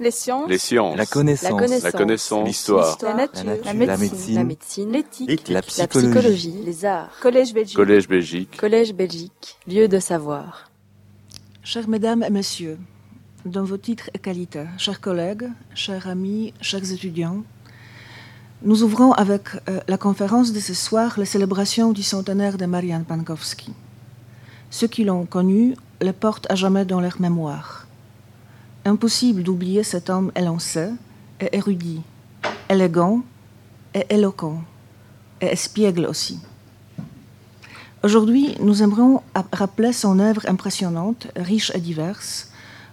Les sciences. Les sciences. La connaissance. La connaissance. La. L'histoire. La nature. La nature. La La médecine. La. L'éthique. La La psychologie. psychologie. Les arts. Collège Belgique. Collège Belgique. Collège Belgique. Lieu de savoir. Chères mesdames et messieurs, dans vos titres et qualités, chers collègues, chers amis, chers étudiants, nous ouvrons avec euh, la conférence de ce soir la célébration du centenaire de Marianne Pankowski. Ceux qui l'ont connue le portent à jamais dans leur mémoire. Impossible d'oublier cet homme élancé et érudit, élégant et éloquent, et espiègle aussi. Aujourd'hui, nous aimerions ap- rappeler son œuvre impressionnante, riche et diverse,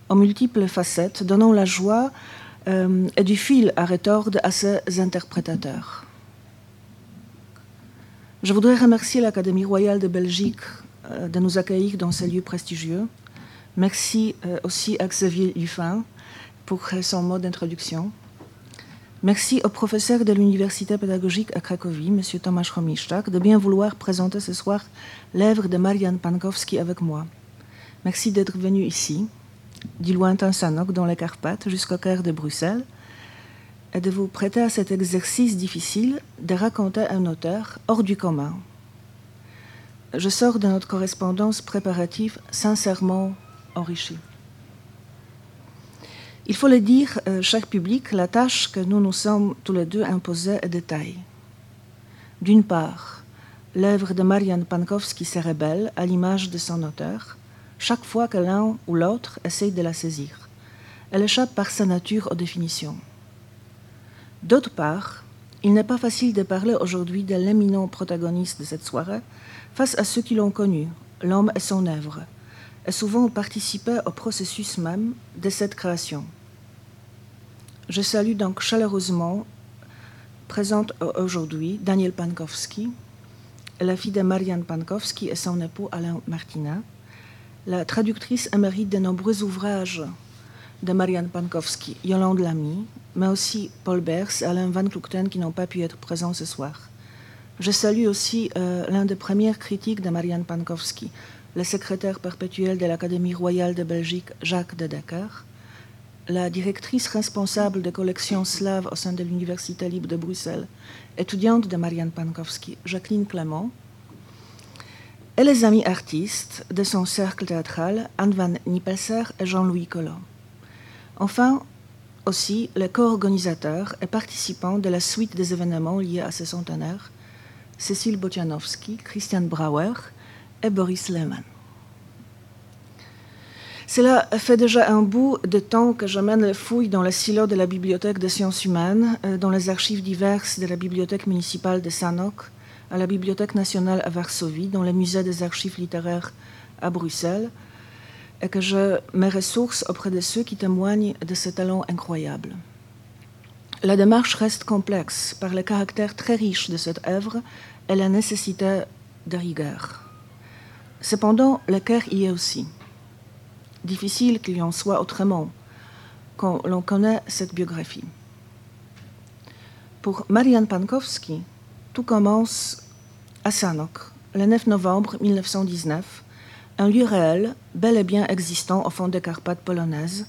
aux multiples facettes, donnant la joie euh, et du fil à retordre à ses interprétateurs. Je voudrais remercier l'Académie royale de Belgique euh, de nous accueillir dans ces lieux prestigieux. Merci euh, aussi à Xavier Dufin pour son mot d'introduction. Merci au professeur de l'Université pédagogique à Cracovie, M. Tomasz Romiszczak, de bien vouloir présenter ce soir l'œuvre de Marianne Pankowski avec moi. Merci d'être venu ici, du lointain Sanok dans les Carpates jusqu'au cœur de Bruxelles, et de vous prêter à cet exercice difficile de raconter un auteur hors du commun. Je sors de notre correspondance préparative sincèrement Il faut le dire, euh, cher public, la tâche que nous nous sommes tous les deux imposée est de. D'une part, l'œuvre de Marianne Pankowski se rebelle à l'image de son auteur, chaque fois que l'un ou l'autre essaye de la saisir. Elle échappe par sa nature aux définitions. D'autre part, il n'est pas facile de parler aujourd'hui de l'éminent protagoniste de cette soirée face à ceux qui l'ont connu, l'homme et son œuvre, et souvent participé au processus même de cette création. Je salue donc chaleureusement, présente aujourd'hui, Daniel Pankowski, la fille de Marianne Pankowski et son époux Alain Martina, la traductrice émérite de nombreux ouvrages de Marianne Pankowski, Yolande Lamy, mais aussi Paul Bers et Alain Van Kloekten qui n'ont pas pu être présents ce soir. Je salue aussi euh, l'un des premiers critiques de Marianne Pankowski, le secrétaire perpétuel de l'Académie royale de Belgique, Jacques de Dakar, la directrice responsable de collections slaves au sein de l'Université libre de Bruxelles, étudiante de Marianne Pankowski, Jacqueline Clément, et les amis artistes de son cercle théâtral, Anne van Nippelser et Jean-Louis Collot. Enfin, aussi les co-organisateurs et participants de la suite des événements liés à ce centenaire, Cécile Botianowski, Christian Brauer et Boris Lehmann. Cela fait déjà un bout de temps que je mène les fouilles dans les silos de la Bibliothèque des sciences humaines, euh, dans les archives diverses de la Bibliothèque municipale de Sanok, à la Bibliothèque nationale à Varsovie, dans le musée des archives littéraires à Bruxelles, et que je mes ressources auprès de ceux qui témoignent de ce talent incroyable. La démarche reste complexe par le caractère très riche de cette œuvre et la nécessité de rigueur. Cependant, le cœur y est aussi. Difficile qu'il en soit autrement quand l'on connaît cette biographie. Pour Marianne Pankowski, tout commence à Sanok, le 9 novembre 1919, un lieu réel, bel et bien existant au fond des Carpates polonaises,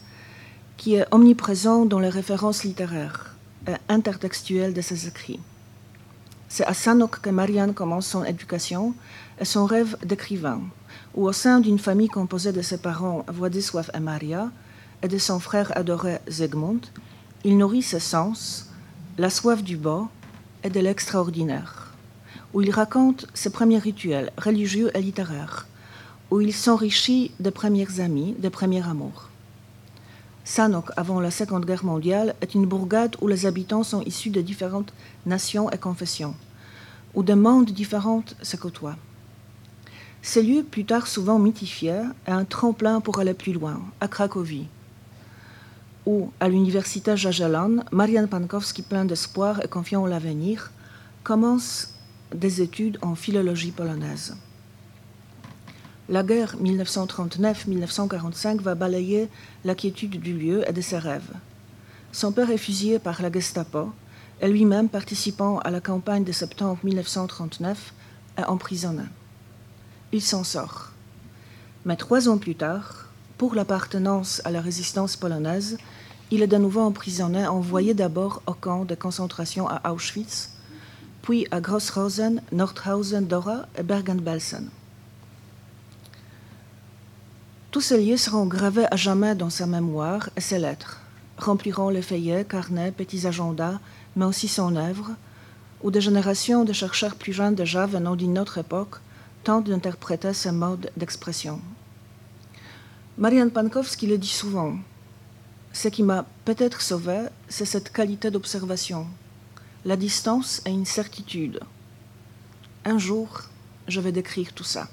qui est omniprésent dans les références littéraires et intertextuelles de ses écrits. C'est à Sanok que Marianne commence son éducation son rêve d'écrivain, où au sein d'une famille composée de ses parents Władysław et Maria et de son frère adoré Zygmunt, il nourrit ses sens, la soif du beau et de l'extraordinaire, où il raconte ses premiers rituels religieux et littéraires, où il s'enrichit des premières amies, des premiers amours. Sanok, avant la Seconde Guerre mondiale, est une bourgade où les habitants sont issus de différentes nations et confessions, où des mondes différentes se côtoient. Ce lieu, plus tard souvent mythifié, est un tremplin pour aller plus loin, à Cracovie, où, à l'université Jagiellon, Marianne Pankowski, plein d'espoir et confiant en l'avenir, commence des études en philologie polonaise. La guerre 1939-1945 va balayer la quiétude du lieu et de ses rêves. Son père est fusillé par la Gestapo et lui-même, participant à la campagne de septembre 1939, est emprisonné. Il s'en sort. Mais trois ans plus tard, pour l'appartenance à la résistance polonaise, il est de nouveau emprisonné, envoyé d'abord au camp de concentration à Auschwitz, puis à Grosshausen, Nordhausen, Dora et Bergen-Belsen. Tous ces lieux seront gravés à jamais dans sa mémoire et ses lettres, rempliront les feuillets, carnets, petits agendas, mais aussi son œuvre, où des générations de chercheurs plus jeunes déjà venant d'une autre époque tentent d'interpréter ces modes d'expression. Marianne Pankowski le dit souvent. Ce qui m'a peut-être sauvé, c'est cette qualité d'observation. La distance est une certitude. Un jour, je vais décrire tout ça.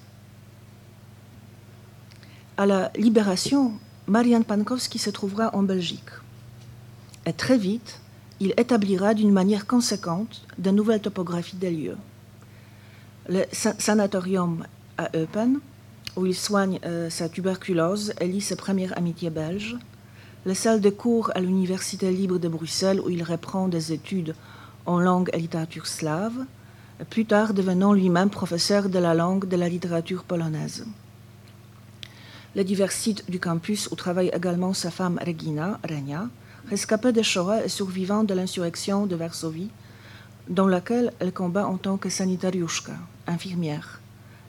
À la Libération, Marianne Pankowski se trouvera en Belgique. Et très vite, il établira d'une manière conséquente de nouvelles topographies des lieux. Le sanatorium à Eupen, où il soigne euh, sa tuberculose et lit ses premières amitiés belges, la salle de cours à l'Université libre de Bruxelles, où il reprend des études en langue et littérature slave, plus tard devenant lui-même professeur de la langue de la littérature polonaise. Les divers sites du campus où travaille également sa femme Regina, Renia, rescapée de Shoah et survivante de l'insurrection de Varsovie, dans laquelle elle combat en tant que sanitariushka, infirmière.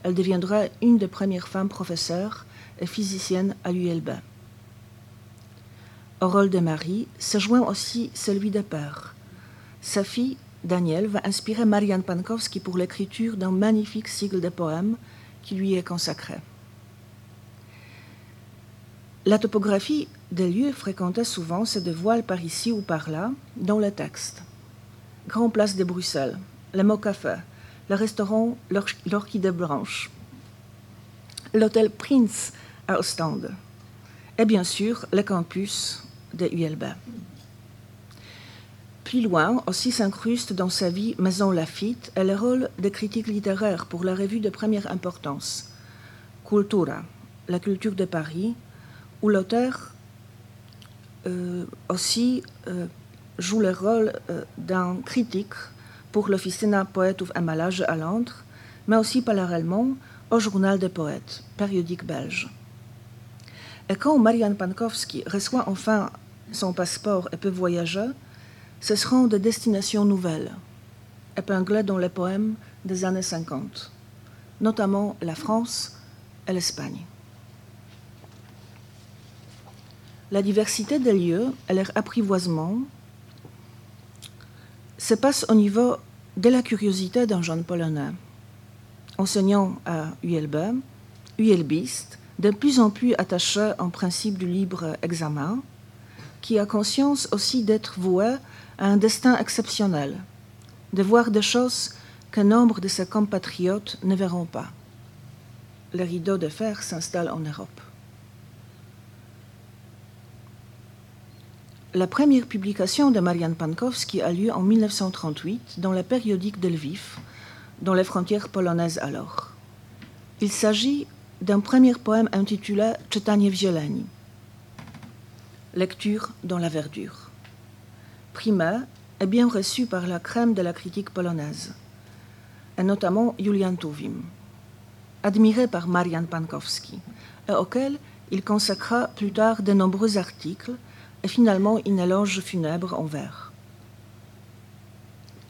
Elle deviendra une des premières femmes professeurs et physiciennes à l'ULB. Au rôle de mari se joint aussi celui de père. Sa fille, Danielle, va inspirer Marianne Pankowski pour l'écriture d'un magnifique cycle de poèmes qui lui est consacré. La topographie des lieux fréquentés souvent se dévoile par ici ou par là dans le texte. Grand Place de Bruxelles, le Mot Café, le restaurant L'Orchidée Blanche, l'hôtel Prince à Ostende, et bien sûr le campus de ULB. Plus loin aussi s'incruste dans sa vie Maison Lafitte et le rôle de critique littéraire pour la revue de première importance, Cultura, la culture de Paris, où l'auteur euh, aussi euh, joue le rôle euh, d'un critique pour l'Officina Poète ou Amalage à Londres, mais aussi parallèlement au Journal des poètes, périodique belge. Et quand Marianne Pankowski reçoit enfin son passeport et peut voyager, ce seront des destinations nouvelles, épinglées dans les poèmes des années 50, notamment la France et l'Espagne. La diversité des lieux et leur apprivoisement se passe au niveau de la curiosité d'un jeune polonais. Enseignant à ULB, ULBiste, de plus en plus attaché au principe du libre examen, qui a conscience aussi d'être voué à un destin exceptionnel, de voir des choses que nombre de ses compatriotes ne verront pas. Le rideau de fer s'installe en Europe. La première publication de Marianne Pankowski a lieu en 1938 dans la périodique de Lviv, dans les frontières polonaises alors. Il s'agit d'un premier poème intitulé Czytanie w lecture dans la verdure. Primé est bien reçu par la crème de la critique polonaise, et notamment Julian Tuwim, admiré par Marian Pankowski, et auquel il consacra plus tard de nombreux articles et finalement une éloge funèbre en vers.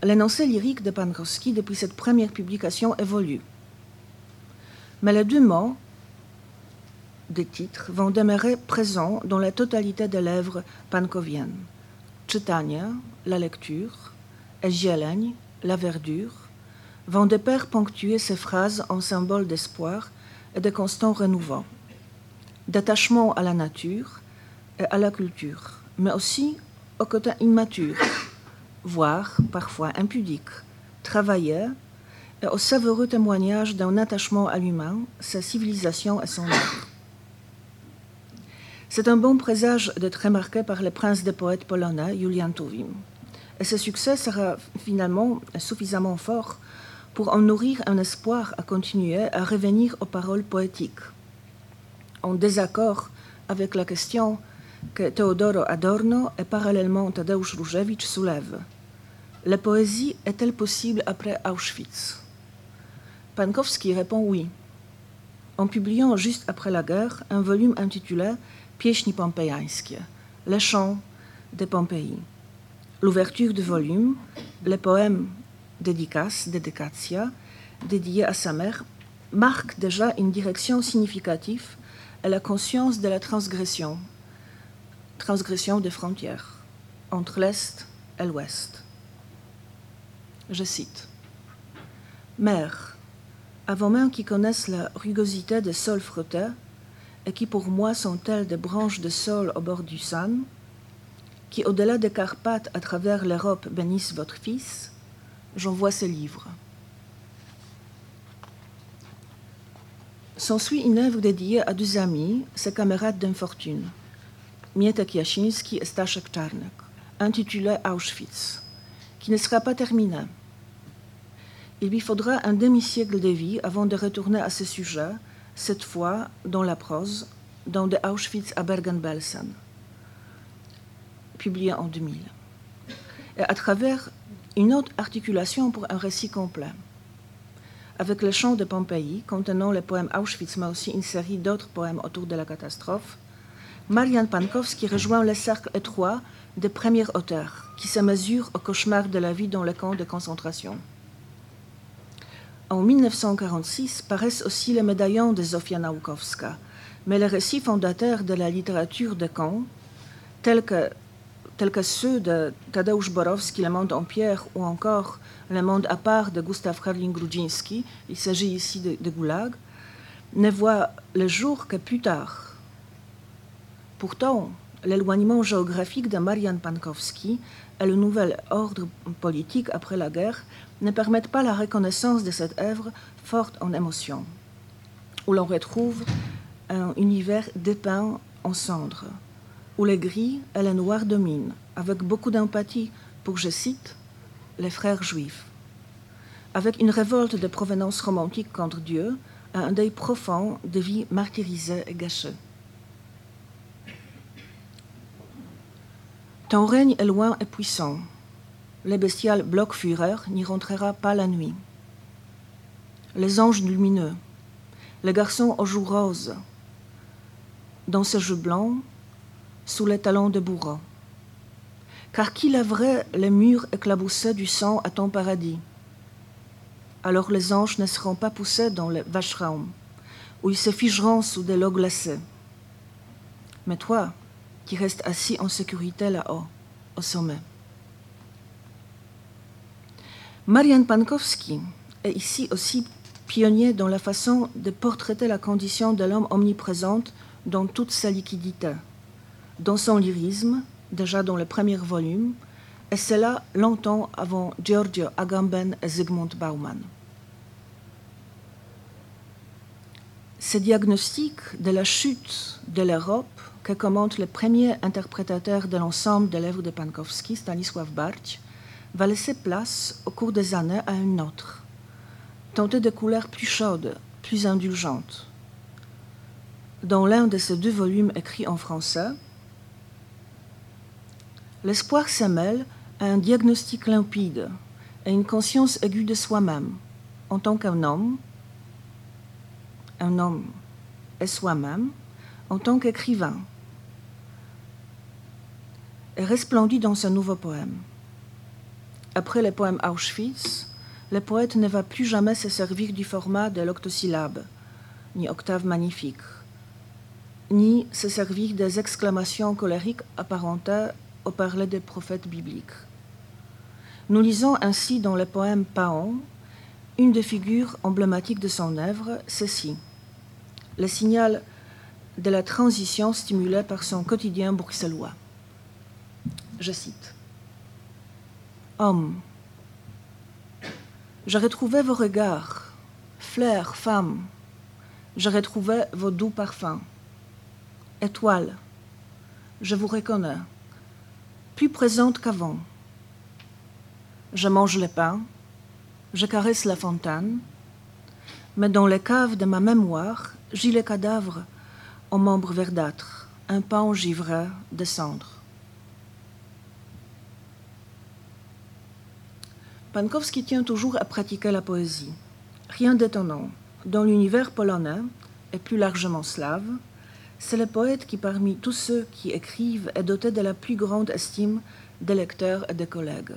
L'énoncé lyrique de Pankowski depuis cette première publication évolue. Mais les deux mots des titres vont demeurer présents dans la totalité des lèvres pankoviennes. Czytania, la lecture, et la verdure, vont de pair ponctuer ces phrases en symbole d'espoir et de constant renouveau, d'attachement à la nature à la culture, mais aussi au côté immature, voire parfois impudique, travaillé et au savoureux témoignage d'un attachement à l'humain, sa civilisation et son art. C'est un bon présage d'être remarqué par le prince des poètes polonais, Julian Tuwim. Et ce succès sera finalement suffisamment fort pour en nourrir un espoir à continuer à revenir aux paroles poétiques. En désaccord avec la question que Teodoro Adorno et parallèlement Tadeusz Różewicz soulèvent. La poésie est-elle possible après Auschwitz? Pankowski répond oui, en publiant juste après la guerre un volume intitulé Pieśni pompejańskie, les chants de Pompéi. L'ouverture du volume, le poème Dédicace, Dedicatia, dédié à sa mère, marque déjà une direction significative à la conscience de la transgression, transgression des frontières entre l'Est et l'Ouest. Je cite Mère, avant même qu'ils connaissent la rugosité des sols frottés, et qui pour moi sont telles des branches de sol au bord du San, qui au-delà des Carpates à travers l'Europe bénissent votre Fils, j'envoie ce livre. S'ensuit une œuvre dédiée à deux amis, ses camarades d'infortune, Mieta Kiaczynski et Staszek Czarnek, intitulée Auschwitz, qui ne sera pas terminée. Il lui faudra un demi-siècle de vie avant de retourner à ce sujet, cette fois dans la prose, dans De Auschwitz à Bergen-Belsen, publié en 2000, et à travers une autre articulation pour un récit complet. Avec le chant de Pompéi, contenant le poème Auschwitz, mais aussi une série d'autres poèmes autour de la catastrophe, Marianne Pankowski rejoint le cercle étroit des premiers auteurs qui se mesurent au cauchemar de la vie dans les camps de concentration. En 1946 paraissent aussi les médaillons de Zofia Naukowska, mais les récits fondateurs de la littérature de camp, tels que, ceux de Tadeusz Borowski, Le Monde en pierre, ou encore Le Monde à part de Gustav Karlin Grudzinski, il s'agit ici de, de Goulag, ne voient le jour que plus tard. Pourtant, l'éloignement géographique de Marian Pankowski et le nouvel ordre politique après la guerre ne permettent pas la reconnaissance de cette œuvre forte en émotion, où l'on retrouve un univers dépeint en cendres, où les gris et les noirs dominent, avec beaucoup d'empathie pour, je cite, les frères juifs, avec une révolte de provenance romantique contre Dieu un deuil profond de vie martyrisée et gâchée. Ton règne est loin et puissant. Le bestial Blockführer n'y rentrera pas la nuit. Les anges lumineux, les garçons aux joues roses, dans ce jeu blanc, sous les talons de bourreau. Car qui lèverait les murs éclaboussés du sang à ton paradis? Alors les anges ne seront pas poussés dans le Vashraum, où ils se figeront sous des lots glacés. Mais toi, qui restes assis en sécurité là-haut, au sommet. Marian Pankowski est ici aussi pionnier dans la façon de portraiter la condition de l'homme omniprésente dans toute sa liquidité, dans son lyrisme, déjà dans le premier volume, et cela longtemps avant Giorgio Agamben et Zygmunt Bauman. Ce diagnostic de la chute de l'Europe que commente le premier interprétateur de l'ensemble de l'œuvre de Pankowski, Stanisław Barć, va laisser place au cours des années à une autre, tentée de couleurs plus chaudes, plus indulgentes. Dans l'un de ces deux volumes écrits en français, l'espoir se à un diagnostic limpide et une conscience aiguë de soi-même en tant qu'un homme, un homme et soi-même en tant qu'écrivain, resplendit dans ce nouveau poème. Après le poème Auschwitz, le poète ne va plus jamais se servir du format de l'octosyllabe, ni octave magnifique, ni se servir des exclamations colériques apparentées au parler des prophètes bibliques. Nous lisons ainsi dans le poème Paon une des figures emblématiques de son œuvre, ceci, le signal de la transition stimulée par son quotidien bruxellois. Je cite. Homme, je retrouvais vos regards, fleurs, femmes, je retrouvais vos doux parfums. Étoile, je vous reconnais, plus présente qu'avant. Je mange le pain, je caresse la fontaine, mais dans les caves de ma mémoire, j'ai les cadavres aux membres verdâtres, un pan givré de cendres. Pankowski tient toujours à pratiquer la poésie. Rien d'étonnant. Dans l'univers polonais, et plus largement slave, c'est le poète qui, parmi tous ceux qui écrivent, est doté de la plus grande estime des lecteurs et des collègues.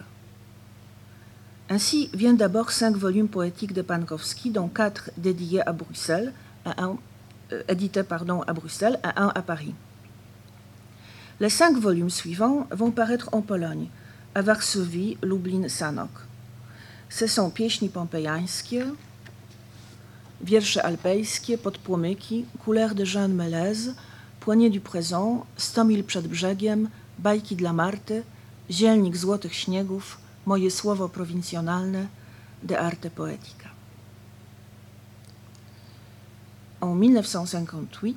Ainsi viennent d'abord cinq volumes poétiques de Pankowski, dont quatre dédiés à Bruxelles, euh, édités pardon, à Bruxelles et un à Paris. Les cinq volumes suivants vont paraître en Pologne, à Varsovie, Lublin, Sanok. Sont Pieśni pompejańskie, Wiersze alpejskie, Podpłomyki, Couleur de Jeanne Mélèze, Płonie du présent, Sto mil przed brzegiem, Bajki dla Marty, Zielnik złotych śniegów, Moje słowo prowincjonalne, De arte poetica. En 1958,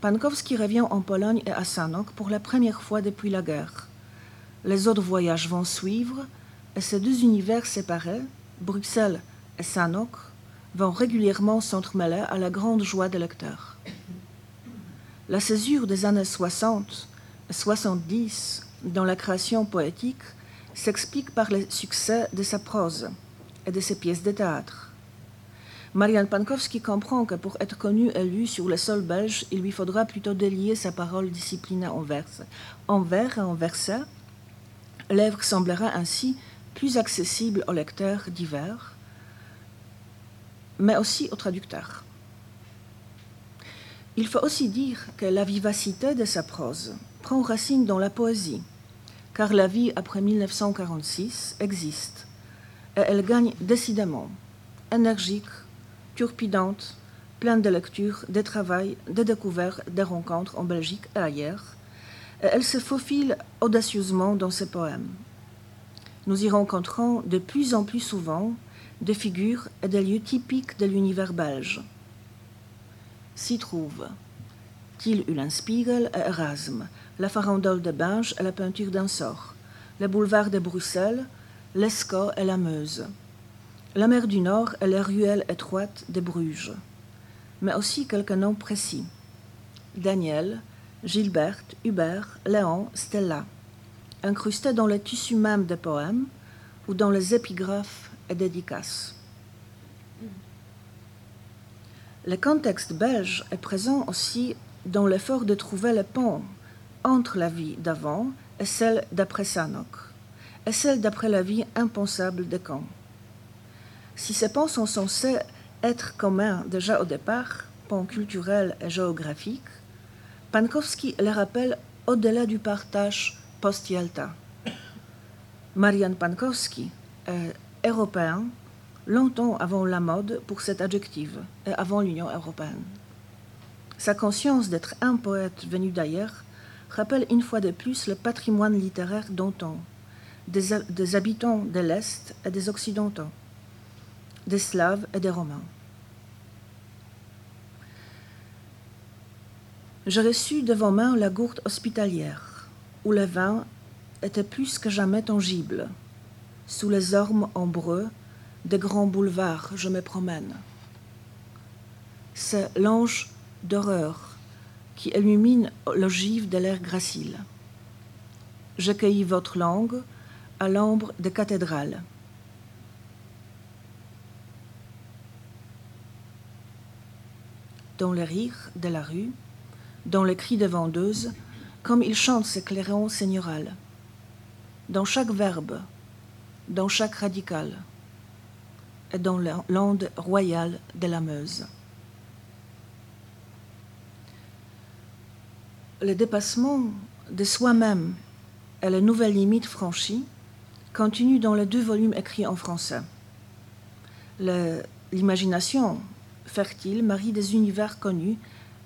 Pankowski revient en Pologne et à Sanok pour la première fois depuis la guerre. Les autres voyages vont suivre ces deux univers séparés, Bruxelles et Sanok, vont régulièrement s'entremêler à la grande joie des lecteurs. La césure des années 60 et 70 dans la création poétique s'explique par le succès de sa prose et de ses pièces de théâtre. Marianne Pankowski comprend que pour être connue et lue sur le sol belge, il lui faudra plutôt délier sa parole disciplinée en vers. En vers et en verset, l'œuvre semblera ainsi plus accessible aux lecteurs divers, mais aussi aux traducteurs. Il faut aussi dire que la vivacité de sa prose prend racine dans la poésie, car la vie après 1946 existe, et elle gagne décidément, énergique, turpidante, pleine de lectures, de travail, de découvertes, de rencontres en Belgique et ailleurs, et elle se faufile audacieusement dans ses poèmes. Nous y rencontrons de plus en plus souvent des figures et des lieux typiques de l'univers belge. S'y trouvent Thiel Ulenspiegel et Erasme, la farandole de Binge et la peinture d'un sort, le boulevard de Bruxelles, l'Escaut et la Meuse, la mer du Nord et les ruelles étroites de Bruges, mais aussi quelques noms précis. Daniel, Gilberte, Hubert, Léon, Stella, incrustés dans le tissu même des poèmes ou dans les épigraphes et dédicaces. Le contexte belge est présent aussi dans l'effort de trouver le pont entre la vie d'avant et celle d'après Sanok, et celle d'après la vie impensable de Caen. Si ces ponts sont censés être communs déjà au départ, ponts culturels et géographiques, Pankowski les rappelle au-delà du partage post-Yalta. Marian Pankowski est européen longtemps avant la mode pour cet adjectif et avant l'Union européenne. Sa conscience d'être un poète venu d'ailleurs rappelle une fois de plus le patrimoine littéraire d'antan, des, des habitants de l'Est et des Occidentaux, des Slaves et des Romains. J'ai reçu devant moi la gourde hospitalière, où le vin était plus que jamais tangible. Sous les ormes ombreux des grands boulevards, je me promène. C'est l'ange d'horreur qui illumine l'ogive de l'air gracile. J'accueillis votre langue à l'ombre des cathédrales. Dans les rires de la rue, dans les cris des vendeuses, comme il chante ses clairons seigneurales, dans chaque verbe, dans chaque radical, et dans l'onde royale de la Meuse. Le dépassement de soi-même et les nouvelles limites franchies continuent dans les deux volumes écrits en français. L'imagination fertile marie des univers connus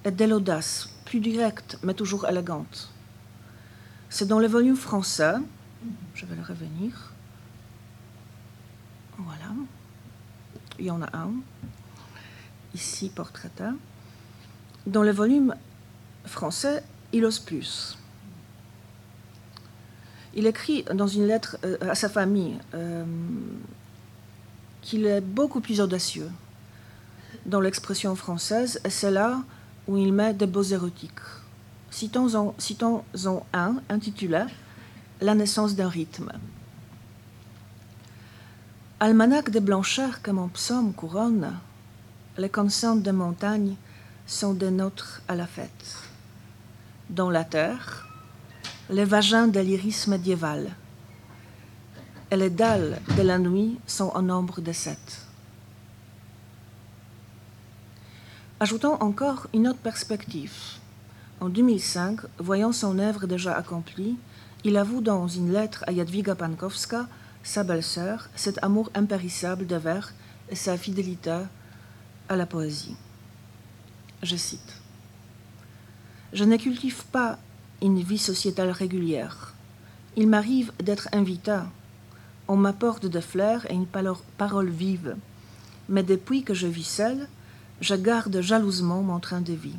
et de l'audace, plus directe mais toujours élégante. C'est dans le volume français, je vais le revenir, voilà, il y en a un, ici portrait. Dans le volume français, il ose plus. Il écrit dans une lettre euh, à sa famille euh, qu'il est beaucoup plus audacieux dans l'expression française, et c'est là où il met des beaux érotiques. Citons-en citons un intitulé La naissance d'un rythme. Almanach de blancheur que mon psaume couronne, les consonnes des montagnes sont des nôtres à la fête. dans la terre, les vagins de l'iris médiéval, et les dalles de la nuit sont au nombre de sept. Ajoutons encore une autre perspective. En 2005, voyant son œuvre déjà accomplie, il avoue dans une lettre à Jadwiga Pankowska, sa belle-sœur, cet amour impérissable de vers et sa fidélité à la poésie. Je cite Je ne cultive pas une vie sociétale régulière. Il m'arrive d'être invité. On m'apporte des fleurs et une parole vive. Mais depuis que je vis seule, je garde jalousement mon train de vie,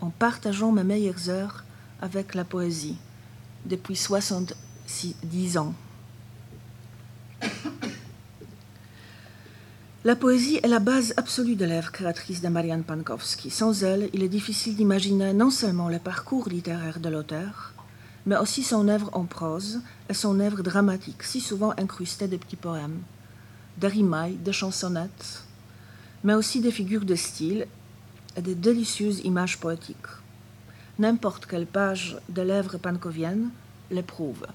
en partageant mes meilleures heures avec la poésie depuis 70 ans. La poésie est la base absolue de l'œuvre créatrice de Marianne Pankowski. Sans elle, il est difficile d'imaginer non seulement le parcours littéraire de l'auteur, mais aussi son œuvre en prose et son œuvre dramatique, si souvent incrustée de petits poèmes, de rimailles, de chansonnettes, mais aussi des figures de style et de délicieuses images poétiques. N'importe quelle page de l'œuvre pankovienne les prouve.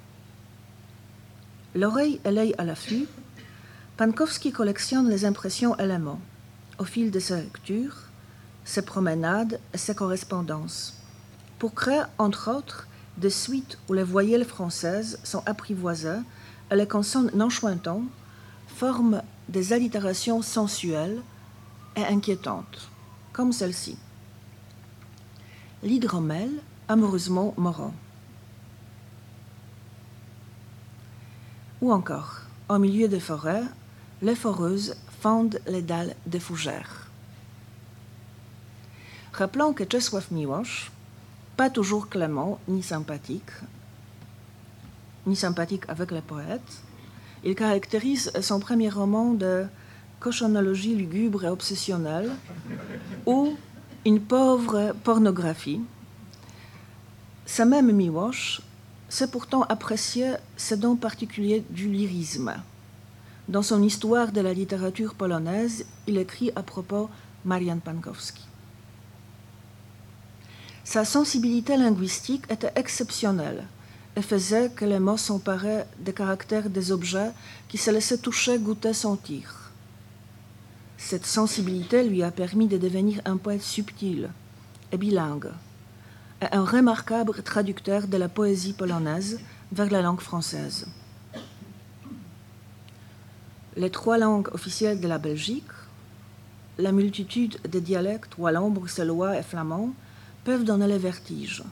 L'oreille et l'œil à l'affût, Pankowski collectionne les impressions éléments au fil de ses lectures, ses promenades et ses correspondances, pour créer, entre autres, des suites où les voyelles françaises sont apprivoisées et les consonnes non forment des allitérations sensuelles inquiétante, comme celle-ci. L'hydromel, amoureusement mourant. Ou encore, au milieu des forêts, les foreuses fendent les dalles des fougères. Rappelons que Czesław Miłosz, pas toujours clément ni sympathique, ni sympathique avec les poètes, il caractérise son premier roman de cochonologie lugubre et obsessionnelle, ou une pauvre pornographie. Sa même Miłosz sait pourtant apprécier ce don particulier du lyrisme. Dans son histoire de la littérature polonaise, il écrit à propos Marian Pankowski. Sa sensibilité linguistique était exceptionnelle et faisait que les mots s'emparaient des caractères des objets qui se laissaient toucher, goûter, sentir. Cette sensibilité lui a permis de devenir un poète subtil et bilingue, et un remarquable traducteur de la poésie polonaise vers la langue française. Les trois langues officielles de la Belgique, la multitude de dialectes wallons, bruxellois et flamands peuvent donner le vertige.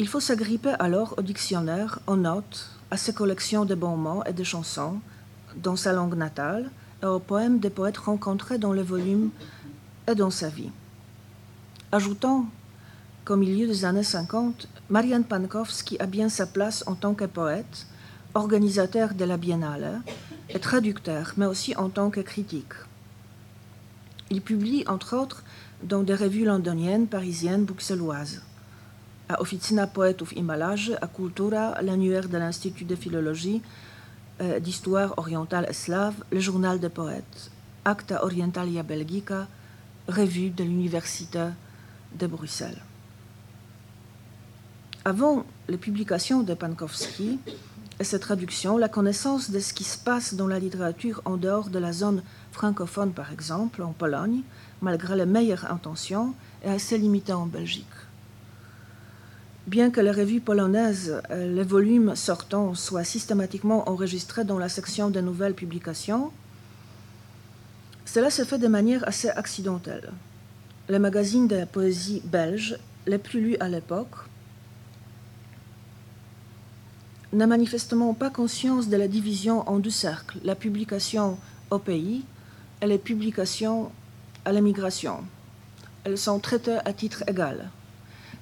Il faut s'agripper alors au dictionnaire, aux notes, à ses collections de bons mots et de chansons dans sa langue natale, aux poèmes des poètes rencontrés dans le volume et dans sa vie. Ajoutons qu'au milieu des années 50, Marian Pankowski a bien sa place en tant que poète, organisateur de la Biennale et traducteur, mais aussi en tant que critique. Il publie, entre autres, dans des revues londoniennes, parisiennes, bruxelloises. À Officina Poetów i à Cultura, l'annuaire de l'Institut de philologie, euh, d'histoire orientale slave, le journal des poètes, Acta Orientalia Belgica, revue de l'Université de Bruxelles. Avant les publications de Pankowski et ses traductions, la connaissance de ce qui se passe dans la littérature en dehors de la zone francophone, par exemple, en Pologne, malgré les meilleures intentions, est assez limitée en Belgique. Bien que les revues polonaises, euh, les volumes sortants soient systématiquement enregistrés dans la section de nouvelles publications, cela se fait de manière assez accidentelle. Les magazines de poésie belges, les plus lus à l'époque, n'a manifestement pas conscience de la division en deux cercles, la publication au pays et les publications à l'émigration. Elles sont traitées à titre égal.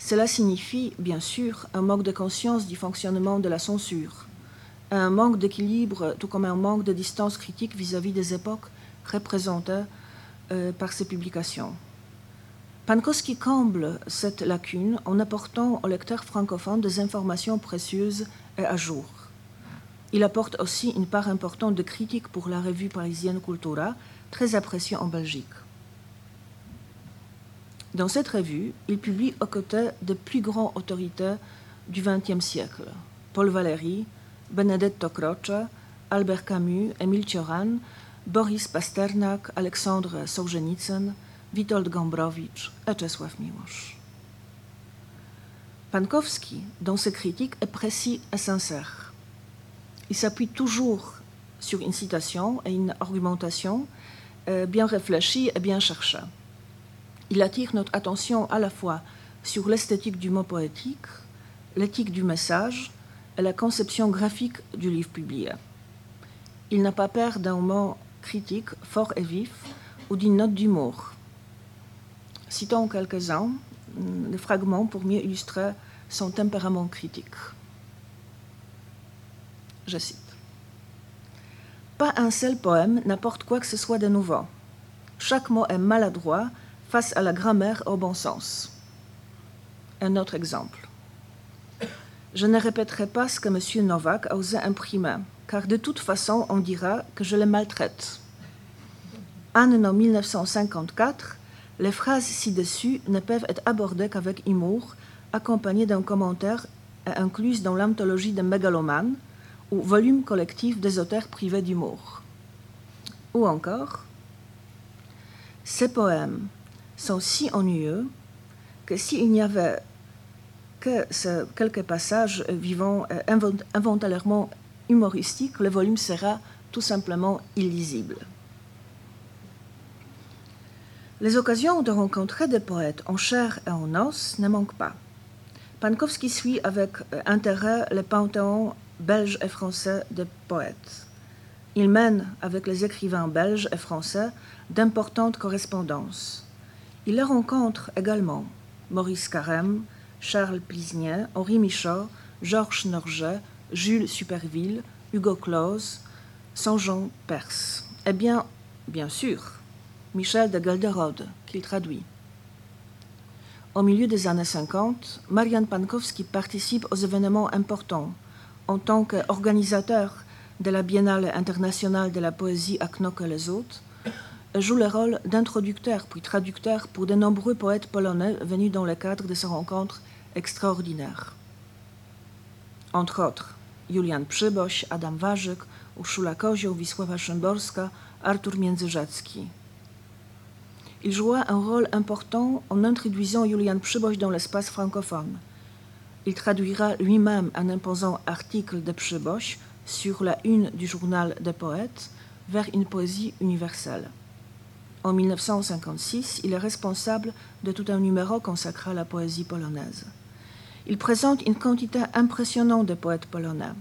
Cela signifie, bien sûr, un manque de conscience du fonctionnement de la censure, un manque d'équilibre, tout comme un manque de distance critique vis-à-vis des époques représentées euh, par ces publications. Pankowski comble cette lacune en apportant aux lecteurs francophones des informations précieuses et à jour. Il apporte aussi une part importante de critique pour la revue parisienne Cultura, très appréciée en Belgique. Dans cette revue, il publie aux côtés de plus grands autorités du XXe siècle Paul Valéry, Benedetto Croce, Albert Camus, Émile Cioran, Boris Pasternak, Alexandre Solzhenitsyn, Witold Gombrowicz et Czesław Miłosz. Pankowski, dans ses critiques, est précis et sincère. Il s'appuie toujours sur une citation et une argumentation euh, bien réfléchie et bien cherchée. Il attire notre attention à la fois sur l'esthétique du mot poétique, l'éthique du message et la conception graphique du livre publié. Il n'a pas peur d'un mot critique fort et vif ou d'une note d'humour. Citons quelques-uns des fragments pour mieux illustrer son tempérament critique. Je cite. Pas un seul poème n'apporte quoi que ce soit de nouveau. Chaque mot est maladroit face à la grammaire au bon sens. Un autre exemple. Je ne répéterai pas ce que M. Novak a osé imprimer, car de toute façon on dira que je le maltraite. Anno 1954, les phrases ci-dessus ne peuvent être abordées qu'avec humour, accompagnées d'un commentaire et incluses dans l'anthologie de Mégalomane ou volume collectif des auteurs privés d'humour. Ou encore, ces poèmes sont si ennuyeux que s'il n'y avait que quelques passages vivants involontairement humoristiques, le volume sera tout simplement illisible. Les occasions de rencontrer des poètes en chair et en os ne manquent pas. Pankowski suit avec intérêt le panthéon belge et français des poètes. Il mène avec les écrivains belges et français d'importantes correspondances. Il les rencontre également Maurice Carême, Charles Plisnier, Henri Michaud, Georges Norget, Jules Superville, Hugo Claus, Saint-Jean Perse. Et bien, bien sûr, Michel de Gelderode, qu'il traduit. Au milieu des années 50, Marian Pankowski participe aux événements importants en tant qu'organisateur de la Biennale internationale de la poésie à Knokke les autres, joue le rôle d'introducteur puis traducteur pour de nombreux poètes polonais venus dans le cadre de ces rencontres extraordinaires. Entre autres, Julian Przyboś, Adam Warzyk, Urszula Kozioł, Wisława Szymborska, Artur Międzyrzecki. Il joua un rôle important en introduisant Julian Przyboś dans l'espace francophone – il traduira lui-même un imposant article de Przyboś sur la une du journal des poètes vers une poésie universelle. En 1956, il est responsable de tout un numéro consacré à la poésie polonaise. Il présente une quantité impressionnante de poètes polonais.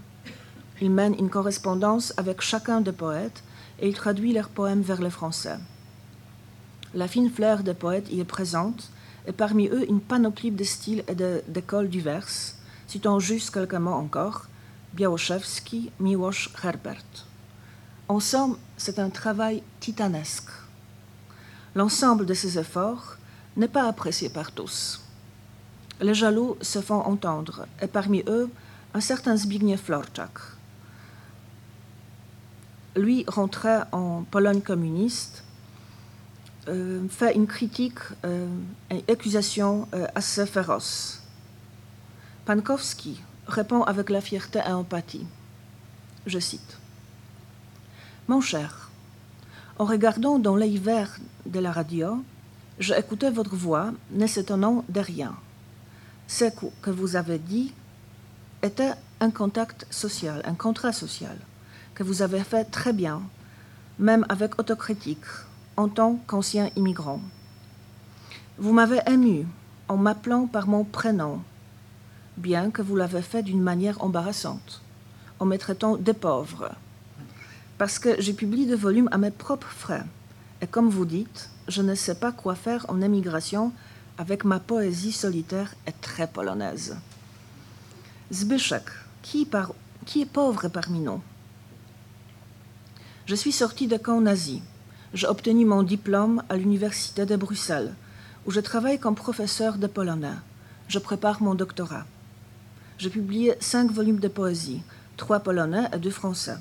Il mène une correspondance avec chacun des poètes et il traduit leurs poèmes vers le français. La fine fleur des poètes y est présente et parmi eux une panoplie de styles et d'écoles diverses, citant juste quelques mots encore, Białoszewski, Miłosz, Herbert. En somme, c'est un travail titanesque. L'ensemble de ces efforts n'est pas apprécié par tous. Les jaloux se font entendre, et parmi eux, un certain Zbigniew Florczak. Lui rentrait en Pologne communiste euh, fait une critique, euh, une accusation euh, assez féroce. Pankowski répond avec la fierté et empathie. Je cite Mon cher, en regardant dans l'œil vert de la radio, j'ai écouté votre voix, ne s'étonnant de rien. Ce que vous avez dit était un contact social, un contrat social, que vous avez fait très bien, même avec autocritique, en tant qu'ancien immigrant. Vous m'avez ému en m'appelant par mon prénom, bien que vous l'avez fait d'une manière embarrassante, en me traitant de pauvre, parce que j'ai publié des volumes à mes propres frais, et comme vous dites, je ne sais pas quoi faire en émigration avec ma poésie solitaire et très polonaise. Zbyszek, qui, qui est pauvre parmi nous? Je suis sorti de camp nazi j'ai obtenu mon diplôme à l'Université de Bruxelles, où je travaille comme professeur de polonais. Je prépare mon doctorat. J'ai publié cinq volumes de poésie, trois polonais et deux français.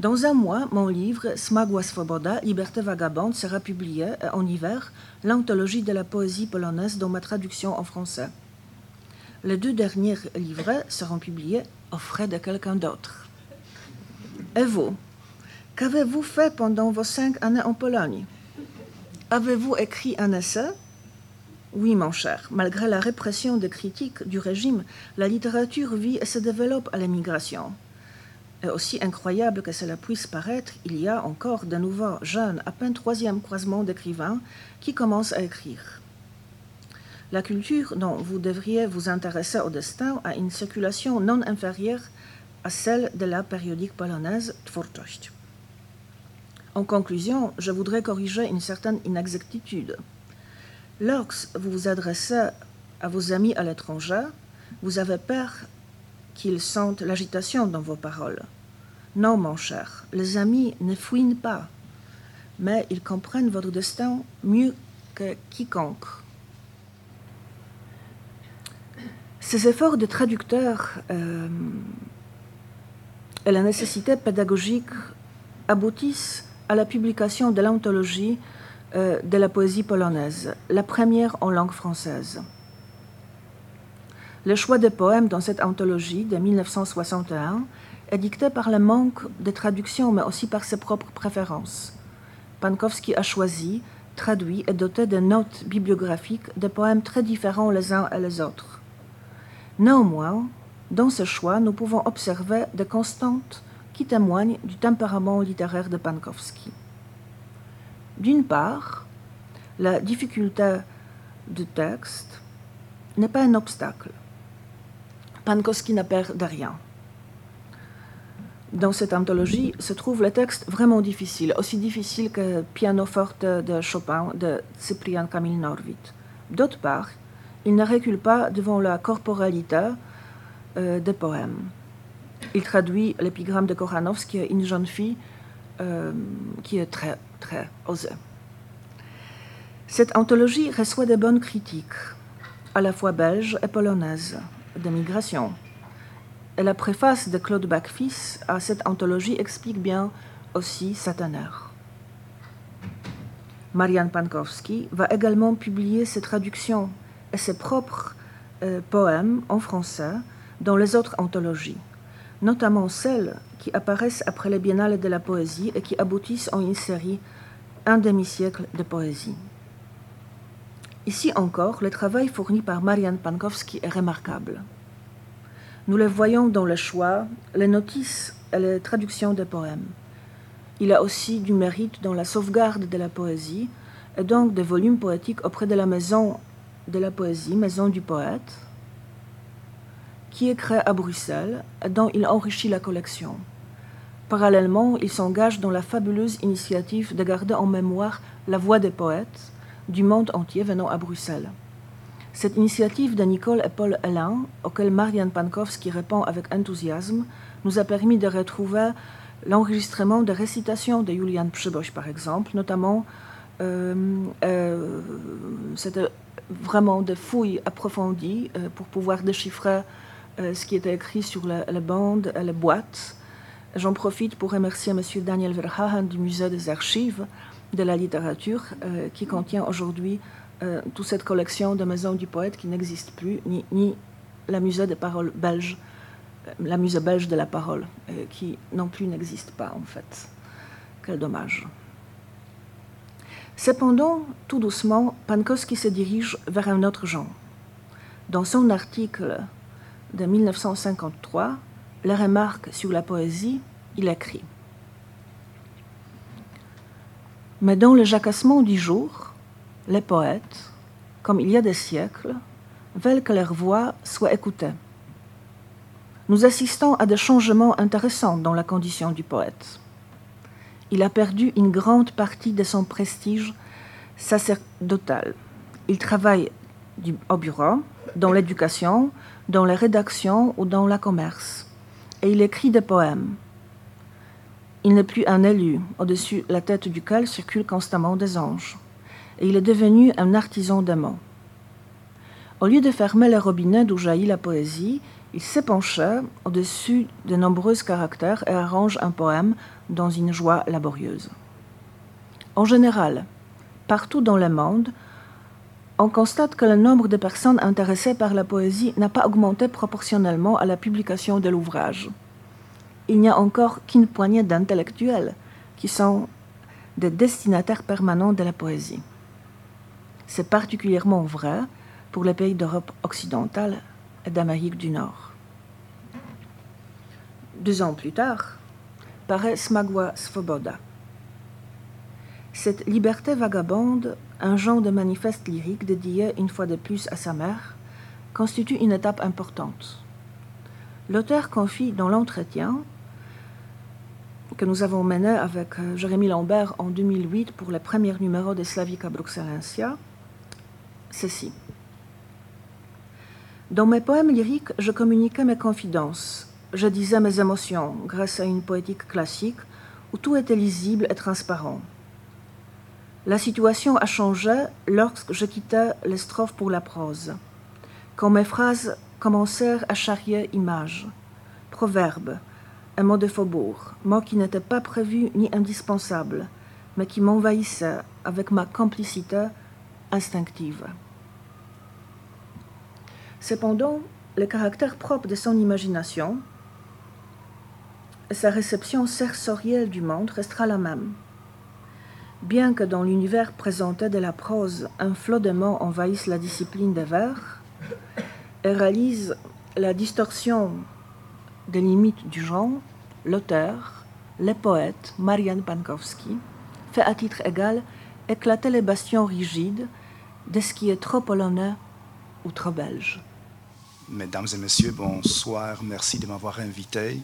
Dans un mois, mon livre Smagła Svoboda, Liberté vagabonde sera publié et en hiver l'anthologie de la poésie polonaise dont ma traduction en français. Les deux derniers livrets seront publiés aux frais de quelqu'un d'autre. Et vous, qu'avez-vous fait pendant vos cinq années en Pologne? Avez-vous écrit un essai? Oui, mon cher, malgré la répression des critiques du régime, la littérature vit et se développe à l'émigration. Et aussi incroyable que cela puisse paraître, il y a encore de nouveaux jeunes, à peine troisième croisement d'écrivains, qui commencent à écrire. La culture dont vous devriez vous intéresser au destin a une circulation non inférieure à celle de la périodique polonaise Twórczość. En conclusion, je voudrais corriger une certaine inexactitude. Lorsque vous vous adressez à vos amis à l'étranger, vous avez peur qu'ils sentent l'agitation dans vos paroles. Non, mon cher, les amis ne fouinent pas, mais ils comprennent votre destin mieux que quiconque. Ces efforts de traducteur euh, et la nécessité pédagogique aboutissent à la publication de l'anthologie euh, de la poésie polonaise, la première en langue française. Le choix des poèmes dans cette anthologie de 1961 est dicté par le manque de traduction, mais aussi par ses propres préférences. Pankowski a choisi, traduit et doté de notes bibliographiques de poèmes très différents les uns et les autres. Néanmoins, dans ce choix, nous pouvons observer des constantes qui témoignent du tempérament littéraire de Pankowski. D'une part, la difficulté du texte n'est pas un obstacle. Pankowski n'a peur de rien. Dans cette anthologie se trouve le texte vraiment difficile, aussi difficile que Pianoforte de Chopin de Cyprian Camille Norvit. D'autre part, il ne recule pas devant la corporalité euh, des poèmes. Il traduit l'épigramme de Koranovski, une jeune fille euh, qui est très, très osée. Cette anthologie reçoit de bonnes critiques, à la fois belges et polonaises de migration. Et la préface de Claude Bacfils à cette anthologie explique bien aussi sa teneur. Marianne Pankowski va également publier ses traductions et ses propres euh, poèmes en français dans les autres anthologies, notamment celles qui apparaissent après les biennales de la poésie et qui aboutissent en une série Un demi-siècle de poésie. Ici encore, le travail fourni par Marianne Pankowski est remarquable. Nous le voyons dans le choix, les notices et les traductions des poèmes. Il a aussi du mérite dans la sauvegarde de la poésie et donc des volumes poétiques auprès de la maison de la poésie, maison du poète, qui est créée à Bruxelles et dont il enrichit la collection. Parallèlement, il s'engage dans la fabuleuse initiative de garder en mémoire la voix des poètes du monde entier venant à Bruxelles. Cette initiative de Nicole et Paul Hélin, auquel Marianne Pankowski répond avec enthousiasme, nous a permis de retrouver l'enregistrement de récitations de Julian Przyboś, par exemple, notamment euh, euh, c'était vraiment des fouilles approfondies euh, pour pouvoir déchiffrer euh, ce qui était écrit sur la, la bande et les boîtes. J'en profite pour remercier M. Daniel Verhagen du Musée des Archives de la littérature euh, qui contient aujourd'hui euh, toute cette collection de maisons du poète qui n'existe plus, ni, ni, la musée des paroles belges, euh, la musée belge de la parole, qui non plus n'existe pas en fait. Quel dommage. Cependant, tout doucement, Pankowski se dirige vers un autre genre. Dans son article de 1953, Les remarques sur la poésie, il écrit Mais dans le jacassement du jour, les poètes, comme il y a des siècles, veulent que leur voix soit écoutée. Nous assistons à des changements intéressants dans la condition du poète. Il a perdu une grande partie de son prestige sacerdotal. Il travaille au bureau, dans l'éducation, dans les rédactions ou dans le commerce. Et il écrit des poèmes. Il n'est plus un élu, au-dessus la tête duquel circulent constamment des anges. Et il est devenu un artisan mots. Au lieu de fermer le robinet d'où jaillit la poésie, Il s'épanchait au-dessus de nombreux caractères et arrange un poème dans une joie laborieuse. En général, partout dans le monde, on constate que le nombre de personnes intéressées par la poésie n'a pas augmenté proportionnellement à la publication de l'ouvrage. Il n'y a encore qu'une poignée d'intellectuels qui sont des destinataires permanents de la poésie. C'est particulièrement vrai pour les pays d'Europe occidentale et d'Amérique du Nord. Deux ans plus tard, paraît Smagwa Svoboda. Cette liberté vagabonde, un genre de manifeste lyrique dédié une fois de plus à sa mère, constitue une étape importante. L'auteur confie dans l'entretien que nous avons mené avec euh, Jérémy Lambert en 2008 pour le premier numéro de Slavica Bruxellensia ceci. Dans mes poèmes lyriques, je communiquais mes confidences, je disais mes émotions grâce à une poétique classique où tout était lisible et transparent. La situation a changé lorsque je quittais les strophes pour la prose, quand mes phrases commencèrent à charrier images, proverbes, un mot de faubourg, mots qui n'étaient pas prévus ni indispensables, mais qui m'envahissaient avec ma complicité instinctive. Cependant, le caractère propre de son imagination et sa réception sensorielle du monde restera la même. Bien que dans l'univers présenté de la prose, un flot de mots envahisse la discipline des vers et réalise la distorsion des limites du genre, l'auteur, le poète Marian Pankowski fait à titre égal éclater les bastions rigides de ce qui est trop polonais ou trop belge. Mesdames et messieurs, bonsoir. Merci de m'avoir invité.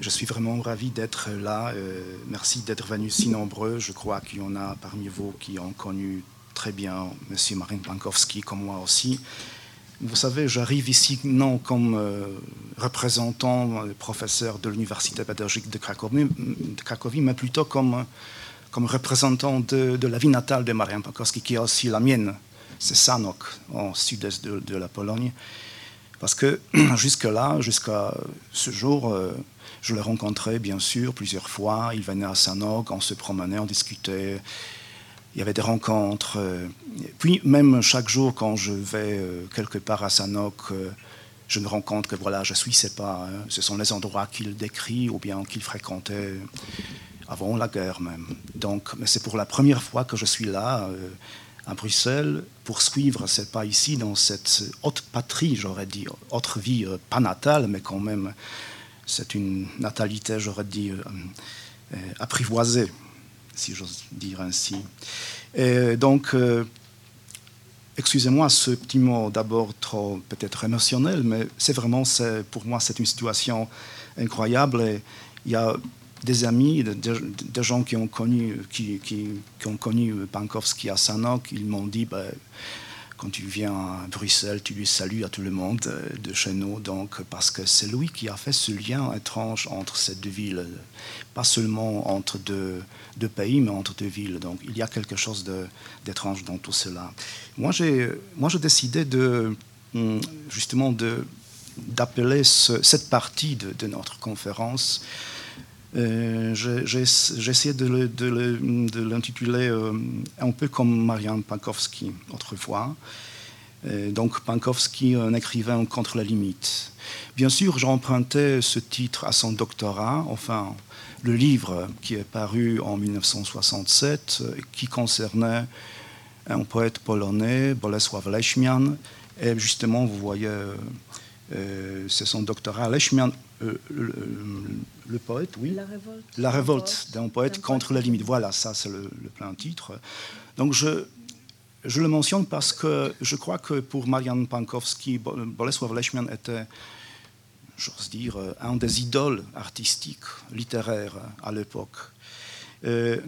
Je suis vraiment ravi d'être là. Euh, merci d'être venus si nombreux. Je crois qu'il y en a parmi vous qui ont connu très bien M. Marin Pankowski, comme moi aussi. Vous savez, j'arrive ici non comme euh, représentant, euh, professeur de l'Université pédagogique de Cracovie, mais plutôt comme, comme représentant de, la vie natale de Marin Pankowski, qui est aussi la mienne. C'est Sanok, au sud-est de, de la Pologne. Parce que jusque-là, jusqu'à ce jour, euh, je l'ai rencontré bien sûr plusieurs fois. Il venait à Sanok, on se promenait, on discutait. Il y avait des rencontres. Euh, puis même chaque jour, quand je vais euh, quelque part à Sanok, je me rends compte que voilà, je suis pas. Hein. ce sont les endroits qu'il décrit ou bien qu'il fréquentait avant la guerre même. Donc, mais c'est pour la première fois que je suis là à Bruxelles pour suivre c'est pas ici dans cette haute patrie, j'aurais dit, autre vie euh, pas natale, mais quand même c'est une natalité, j'aurais dit, euh, euh, apprivoisée, si j'ose dire ainsi. Donc, excusez-moi ce petit mot d'abord trop peut-être émotionnel, mais c'est vraiment, pour moi, c'est une situation incroyable. Il y a des amis, des gens qui ont connu, qui, ont connu Pankowski à Sanok, ils m'ont dit bah, quand tu viens à Bruxelles, tu lui salues à tout le monde euh, de chez nous, donc, parce que c'est lui qui a fait ce lien étrange entre ces deux villes, pas seulement entre deux, pays, mais entre deux villes. Donc il y a quelque chose d'étrange dans tout cela. Moi, j'ai décidé de, hum, justement d'appeler cette partie de, notre conférence j'ai essayé de l'intituler euh, un peu comme Marian Pankowski autrefois. Euh, donc Pankowski, un écrivain contre la limite. Bien sûr, j'ai emprunté ce titre à son doctorat, enfin le livre qui est paru en 1967, qui concernait un poète polonais, Bolesław Lechmian. Et justement, vous voyez, c'est son doctorat. Lechmian euh, le, poète, oui. La révolte. La révolte d'un poète contre la limite. Voilà, ça c'est le, plein titre. Donc je, je le mentionne parce que je crois que pour Marian Pankowski, Bolesław Lechmian était, j'ose dire, un des idoles artistiques, littéraires à l'époque. Euh,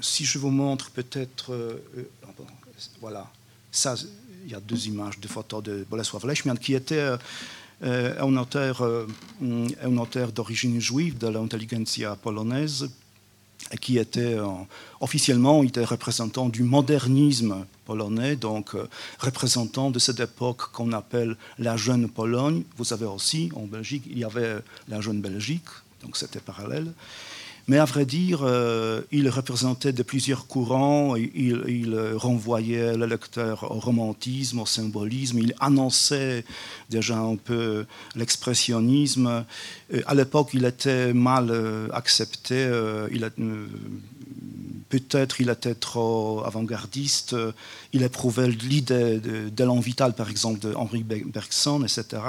si je vous montre peut-être, euh, voilà, ça, il y a deux images, deux photos de Bolesław Lechmian qui était euh, un auteur, euh, un auteur d'origine juive de l'intelligentsia polonaise. qui était officiellement il était représentant du modernisme polonais, donc euh, représentant de cette époque qu'on appelle la jeune Pologne. Vous savez aussi, en Belgique, il y avait la jeune Belgique, donc c'était parallèle. Mais à vrai dire, euh, il représentait de plusieurs courants, il, renvoyait le lecteur au romantisme, au symbolisme, il annonçait déjà un peu l'expressionnisme. Euh, à l'époque, il était mal euh, accepté, peut-être il était trop avant-gardiste, il éprouvait l'idée d'élan vital, par exemple, de Henri Bergson, etc.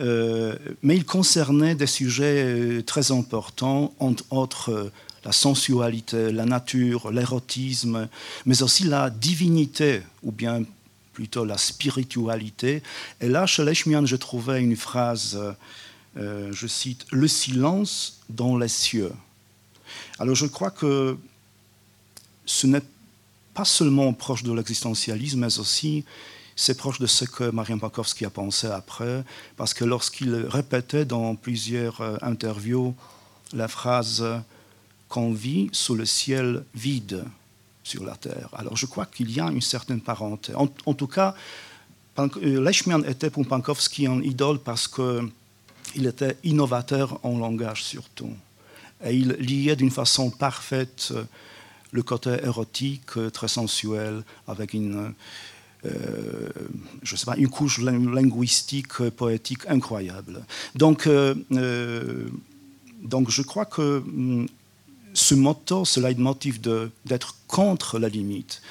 Euh, mais il concernait des sujets euh, très importants, entre autres euh, la sensualité, la nature, l'érotisme, mais aussi la divinité, ou bien plutôt la spiritualité. Et là, chez Lechmian, je trouvais une phrase, je cite, Le silence dans les cieux. Alors je crois que ce n'est pas seulement proche de l'existentialisme, mais aussi c'est proche de ce que Marian Pankowski a pensé après, parce que lorsqu'il répétait dans plusieurs euh, interviews la phrase qu'on vit sous le ciel vide sur la terre. Alors je crois qu'il y a une certaine parenté. En, tout cas, euh, Lechmian était pour Pankowski un idole parce qu'il était innovateur en langage surtout. Et il liait d'une façon parfaite euh, le côté érotique, très sensuel, avec une, je sais pas, une couche linguistique, euh, poétique incroyable. Donc, euh, donc je crois que mm, ce motto, ce leitmotiv d'être contre la limite,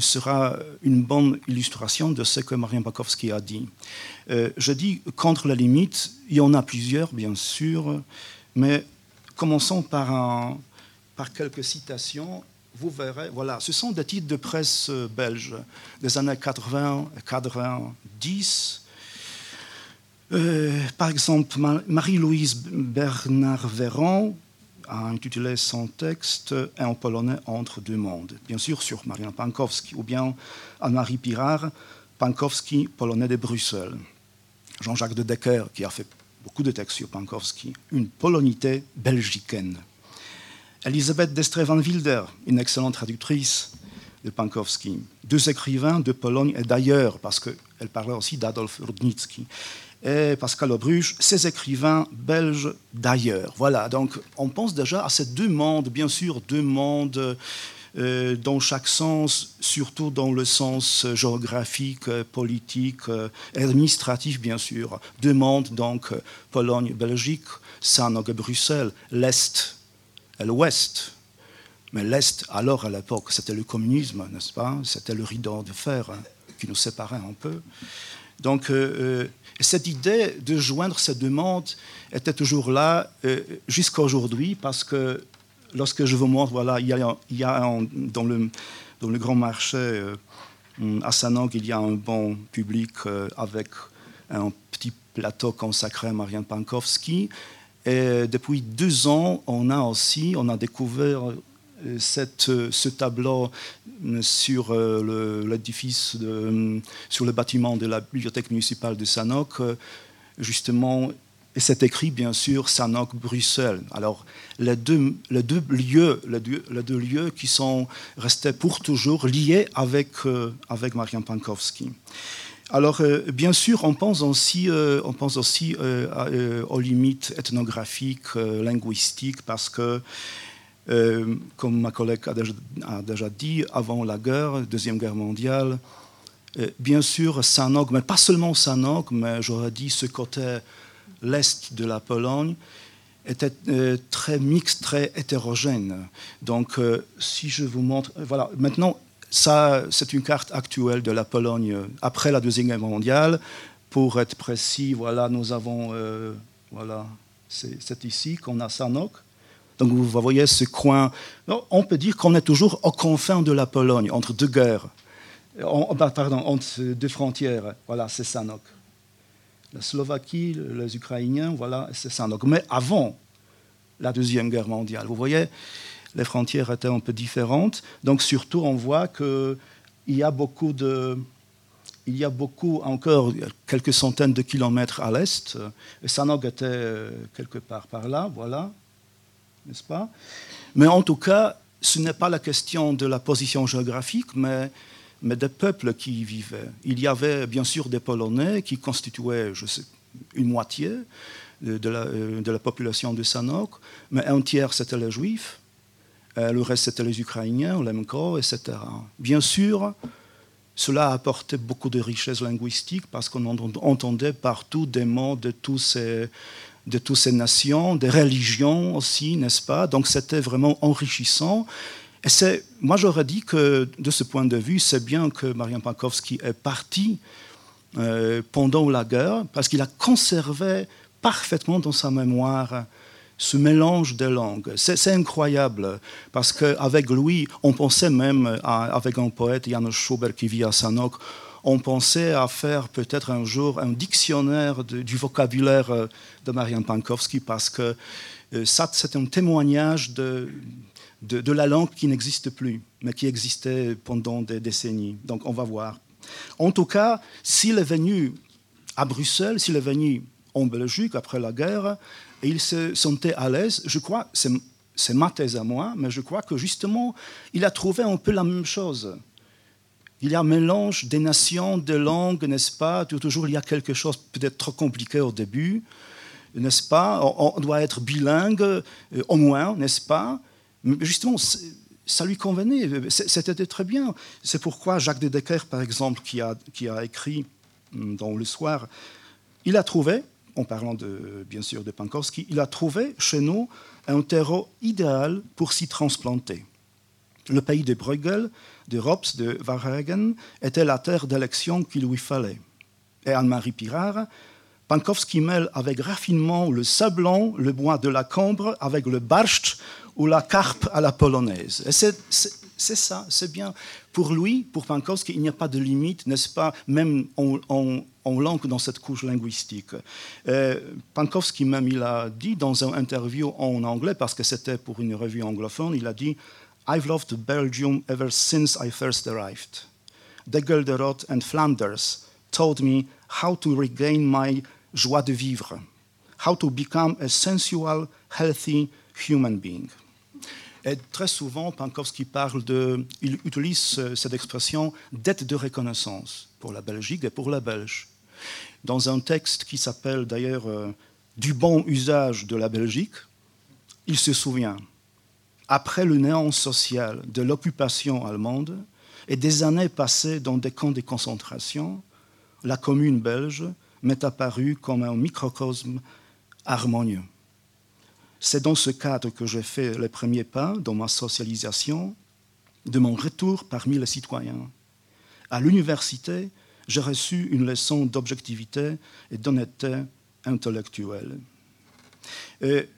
sera une bonne illustration de ce que Marian Bakowski a dit. je dis contre la limite, il y en a plusieurs, bien sûr, mais commençons par, un, par quelques citations vous verrez, voilà, ce sont des titres de presse euh, belge des années 80 et 90. Euh, par exemple, Marie-Louise Bernard-Véran a intitulé son texte en polonais Entre deux mondes, bien sûr sur Marian Pankowski, ou bien Anne-Marie Pirard, Pankowski, polonais de Bruxelles. Jean-Jacques de Decker, qui a fait beaucoup de textes sur Pankowski, une polonité belgicaine. Elisabeth d'Estrée van Wilder, une excellente traductrice de Pankowski. Deux écrivains de Pologne et d'ailleurs, parce qu'elle parlait aussi d'Adolf Rudnicki. Et Pascal Aubruche, ces écrivains belges d'ailleurs. Voilà, donc on pense déjà à ces deux mondes, bien sûr, deux mondes euh, dans chaque sens, surtout dans le sens géographique, politique, administratif, bien sûr. Deux mondes, donc Pologne, Belgique, Sanogue, Bruxelles, l'Est l'Ouest. Mais l'Est, alors à l'époque, c'était le communisme, n'est-ce pas? C'était le rideau de fer hein, qui nous séparait un peu. Donc, euh, euh, cette idée de joindre ces deux mondes était toujours là euh, jusqu'à aujourd'hui, parce que lorsque je vous montre, voilà, il y a, dans, le, grand marché à Sanok, il y a un bon public avec un petit plateau consacré à Marianne Pankowski. Et depuis deux ans, on a aussi, on a découvert euh, euh, ce tableau euh, sur le bâtiment de la bibliothèque municipale de Sanok, justement, et c'est écrit bien sûr Sanok Bruxelles. Alors les deux, lieux qui sont restés pour toujours liés avec avec Marian Pankowski. Alors, euh, bien sûr, on pense aussi, euh, on pense aussi euh, aux limites ethnographiques, linguistiques, parce que, comme ma collègue a déjà, dit, avant la guerre, Deuxième Guerre mondiale, bien sûr, Sanok, mais pas seulement Sanok, mais j'aurais dit ce côté l'est de la Pologne, était très mixte, très hétérogène. Donc, si je vous montre, voilà, maintenant, ça, c'est une carte actuelle de la Pologne après la Deuxième Guerre mondiale. Pour être précis, voilà, nous avons, euh, voilà, c'est ici qu'on a Sanok. Donc vous voyez ce coin. On peut dire qu'on est toujours aux confins de la Pologne, entre deux guerres, bah, pardon, entre deux frontières. Voilà, c'est Sanok. La Slovaquie, les Ukrainiens, voilà, c'est Sanok. Mais avant la Deuxième Guerre mondiale, vous voyez, les frontières étaient un peu différentes. Donc surtout, on voit qu'il y a beaucoup de... Il y a beaucoup, encore quelques centaines de kilomètres à l'est. Sanog était euh, quelque part par là, voilà. n'est-ce pas? Mais en tout cas, ce n'est pas la question de la position géographique, mais, mais des peuples qui y vivaient. Il y avait bien sûr des Polonais qui constituaient je sais, une moitié de, la, euh, de, la, population de Sanok, mais un tiers c'était les Juifs, le reste c'était les Ukrainiens, les Mko, etc. Bien sûr, cela a apporté beaucoup de richesse linguistique parce qu'on entendait partout des mots de toutes ces nations, des religions aussi, n'est-ce pas? Donc c'était vraiment enrichissant. Et c'est, moi j'aurais dit que de ce point de vue, c'est bien que Marian Pankowski est parti euh, pendant la guerre parce qu'il a conservé parfaitement dans sa mémoire ce mélange de langues. C'est incroyable, parce qu'avec lui, on pensait même, avec un poète, Janusz Schubert, qui vit à Sanok, on pensait à faire peut-être un jour un dictionnaire du vocabulaire euh, de Marian Pankowski, parce que euh, ça, c'est un témoignage de, de, la langue qui n'existe plus, mais qui existait pendant des décennies. Donc on va voir. En tout cas, s'il est venu à Bruxelles, s'il est venu en Belgique après la guerre, et il se sentait à l'aise, je crois, c'est ma thèse à moi, mais je crois que justement, il a trouvé un peu la même chose. Il y a un mélange des nations, des langues, n'est-ce pas? Toujours, il y a quelque chose peut-être trop compliqué au début, n'est-ce pas? On, doit être bilingue, euh, au moins, n'est-ce pas? Mais justement, ça lui convenait, c'était très bien. C'est pourquoi Jacques de Decker, par exemple, qui a, écrit hum, dans Le Soir, il a trouvé, en parlant de, bien sûr de Pankowski, il a trouvé chez nous un terreau idéal pour s'y transplanter. Le pays de Bruegel de Rops de Warhagen était la terre d'élection qu'il lui fallait. Et Anne-Marie Pirard, Pankowski mêle avec raffinement le sablon, le bois de la cambre, avec le barst ou la carpe à la polonaise. Et c'est ça, c'est bien. Pour lui, pour Pankowski, il n'y a pas de limite, n'est-ce pas, même en, langue dans cette couche linguistique. Euh, Pankowski même, il a dit dans une interview en anglais, parce que c'était pour une revue anglophone, il a dit I've loved Belgium ever since I first arrived. De Gelderot and Flanders taught me how to regain my joie de vivre, how to become a sensual, healthy human being. Et très souvent, Pankowski parle de, il utilise cette expression dette de reconnaissance pour la Belgique et pour la Belge. Dans un texte qui s'appelle d'ailleurs euh, Du bon usage de la Belgique, il se souvient après le néant social de l'occupation allemande et des années passées dans des camps de concentration, la commune belge m'est apparue comme un microcosme harmonieux. C'est dans ce cadre que j'ai fait les premiers pas dans ma socialisation, de mon retour parmi les citoyens. À l'université, j'ai reçu une leçon d'objectivité et d'honnêteté intellectuelle. Et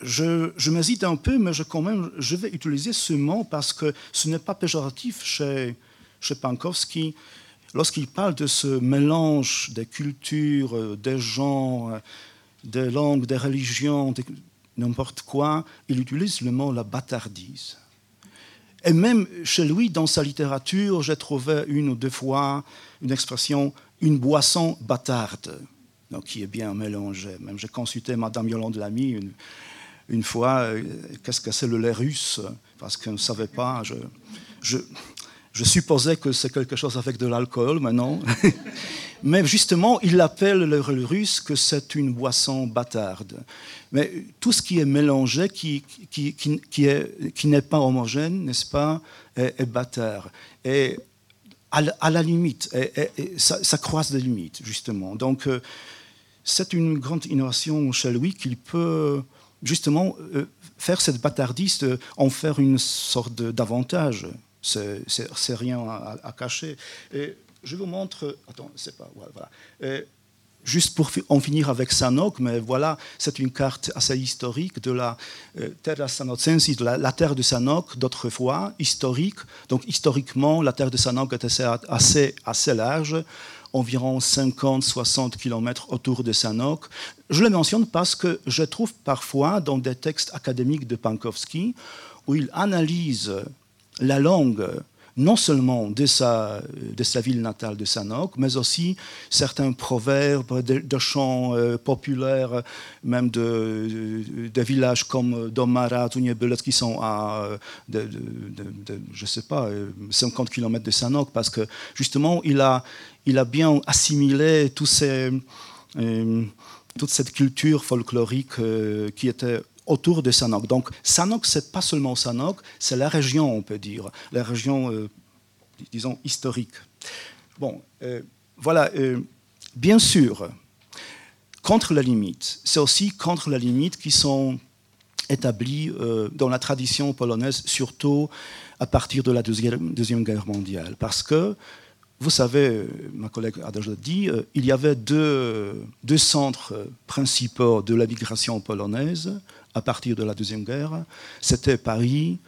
je, m'hésite un peu, mais je, quand même, je vais utiliser ce mot parce que ce n'est pas péjoratif chez, chez Pankowski. Lorsqu'il parle de ce mélange des cultures, euh, des gens, euh, des langues, des religions, n'importe quoi, il utilise le mot la bâtardise. Et même chez lui, dans sa littérature, j'ai trouvé une ou deux fois une expression une boisson bâtarde, donc qui est bien mélangée. Même j'ai consulté Madame Yolande Lamy, une, fois euh, qu'est-ce que c'est le lait russe, parce qu'on ne savait pas. Je, je supposais que c'est quelque chose avec de l'alcool maintenant. Mais justement, il appelle le russe que c'est une boisson bâtarde. Mais tout ce qui est mélangé, qui, qui, qui, qui n'est qui pas homogène, n'est-ce pas, est, est, bâtard. Et à, la limite, ça, croise des limites, justement. Donc, euh, c'est une grande innovation chez lui qu'il peut justement, euh, faire cette bâtardiste, euh, en faire une sorte d'avantage. C'est rien à, cacher. Et je vous montre. Attends, c'est pas. Voilà. juste pour en finir avec Sanok, mais voilà, c'est une carte assez historique de la euh, terre de la, la, terre de Sanok d'autrefois, historique. Donc historiquement, la terre de Sanok était assez, assez large environ 50-60 km autour de Sanok. Je le mentionne parce que je trouve parfois dans des textes académiques de Pankowski où il analyse la langue non seulement de sa, ville natale de Sanok, mais aussi certains proverbes de, chants euh, populaires, même de, villages comme Domara, Tunyebelet, qui sont à, de, je sais pas, 50 km de Sanok, parce que justement, il a, bien assimilé euh, toute cette culture folklorique euh, qui était autour de Sanok. Donc Sanok, c'est pas seulement Sanok, c'est la région, on peut dire, la région, euh, disons, historique. Bon, euh, voilà, euh, bien sûr, contre la limite, c'est aussi contre la limite qui sont établies dans la tradition polonaise, surtout à partir de la Deuxième, deuxième Guerre mondiale. Parce que, vous savez, ma collègue a déjà dit, il y avait deux, deux centres principaux de la migration polonaise à partir de la Deuxième Guerre. C'était Paris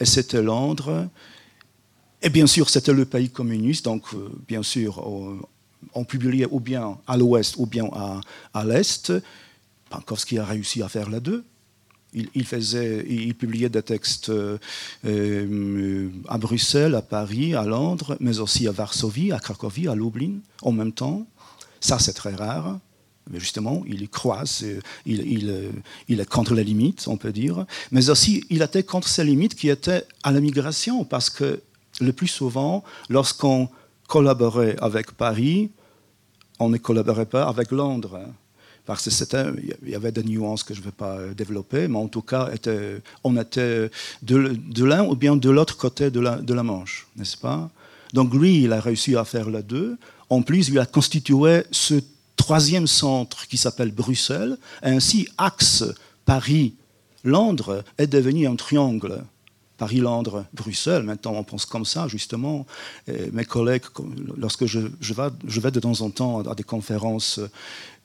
et c'était Londres. Et bien sûr, c'était le pays communiste, donc euh, bien sûr, on, publiait ou bien à l'ouest ou bien à, l'est. Pankowski a réussi à faire les deux. Il, faisait, il publiait des textes euh, euh, à Bruxelles, à Paris, à Londres, mais aussi à Varsovie, à Cracovie, à Lublin, en même temps. Ça, c'est très rare mais justement, il croise, il, euh, il, est contre les limites, on peut dire, mais aussi il était contre ces limites qui étaient à la migration, parce que le plus souvent, lorsqu'on collaborait avec Paris, on ne collaborait pas avec Londres. Parce qu'il y avait des nuances que je ne vais pas développer, mais en tout cas, on était de, l'un ou bien de l'autre côté de la, de la Manche, n'est-ce pas? Donc lui, il a réussi à faire les deux. En plus, il a constitué ce troisième centre qui s'appelle Bruxelles. Ainsi, axe Paris-Londres est devenu un triangle. Paris, Bruxelles. Maintenant, on pense comme ça, justement. mes collègues, lorsque je, vais, de temps en temps à des conférences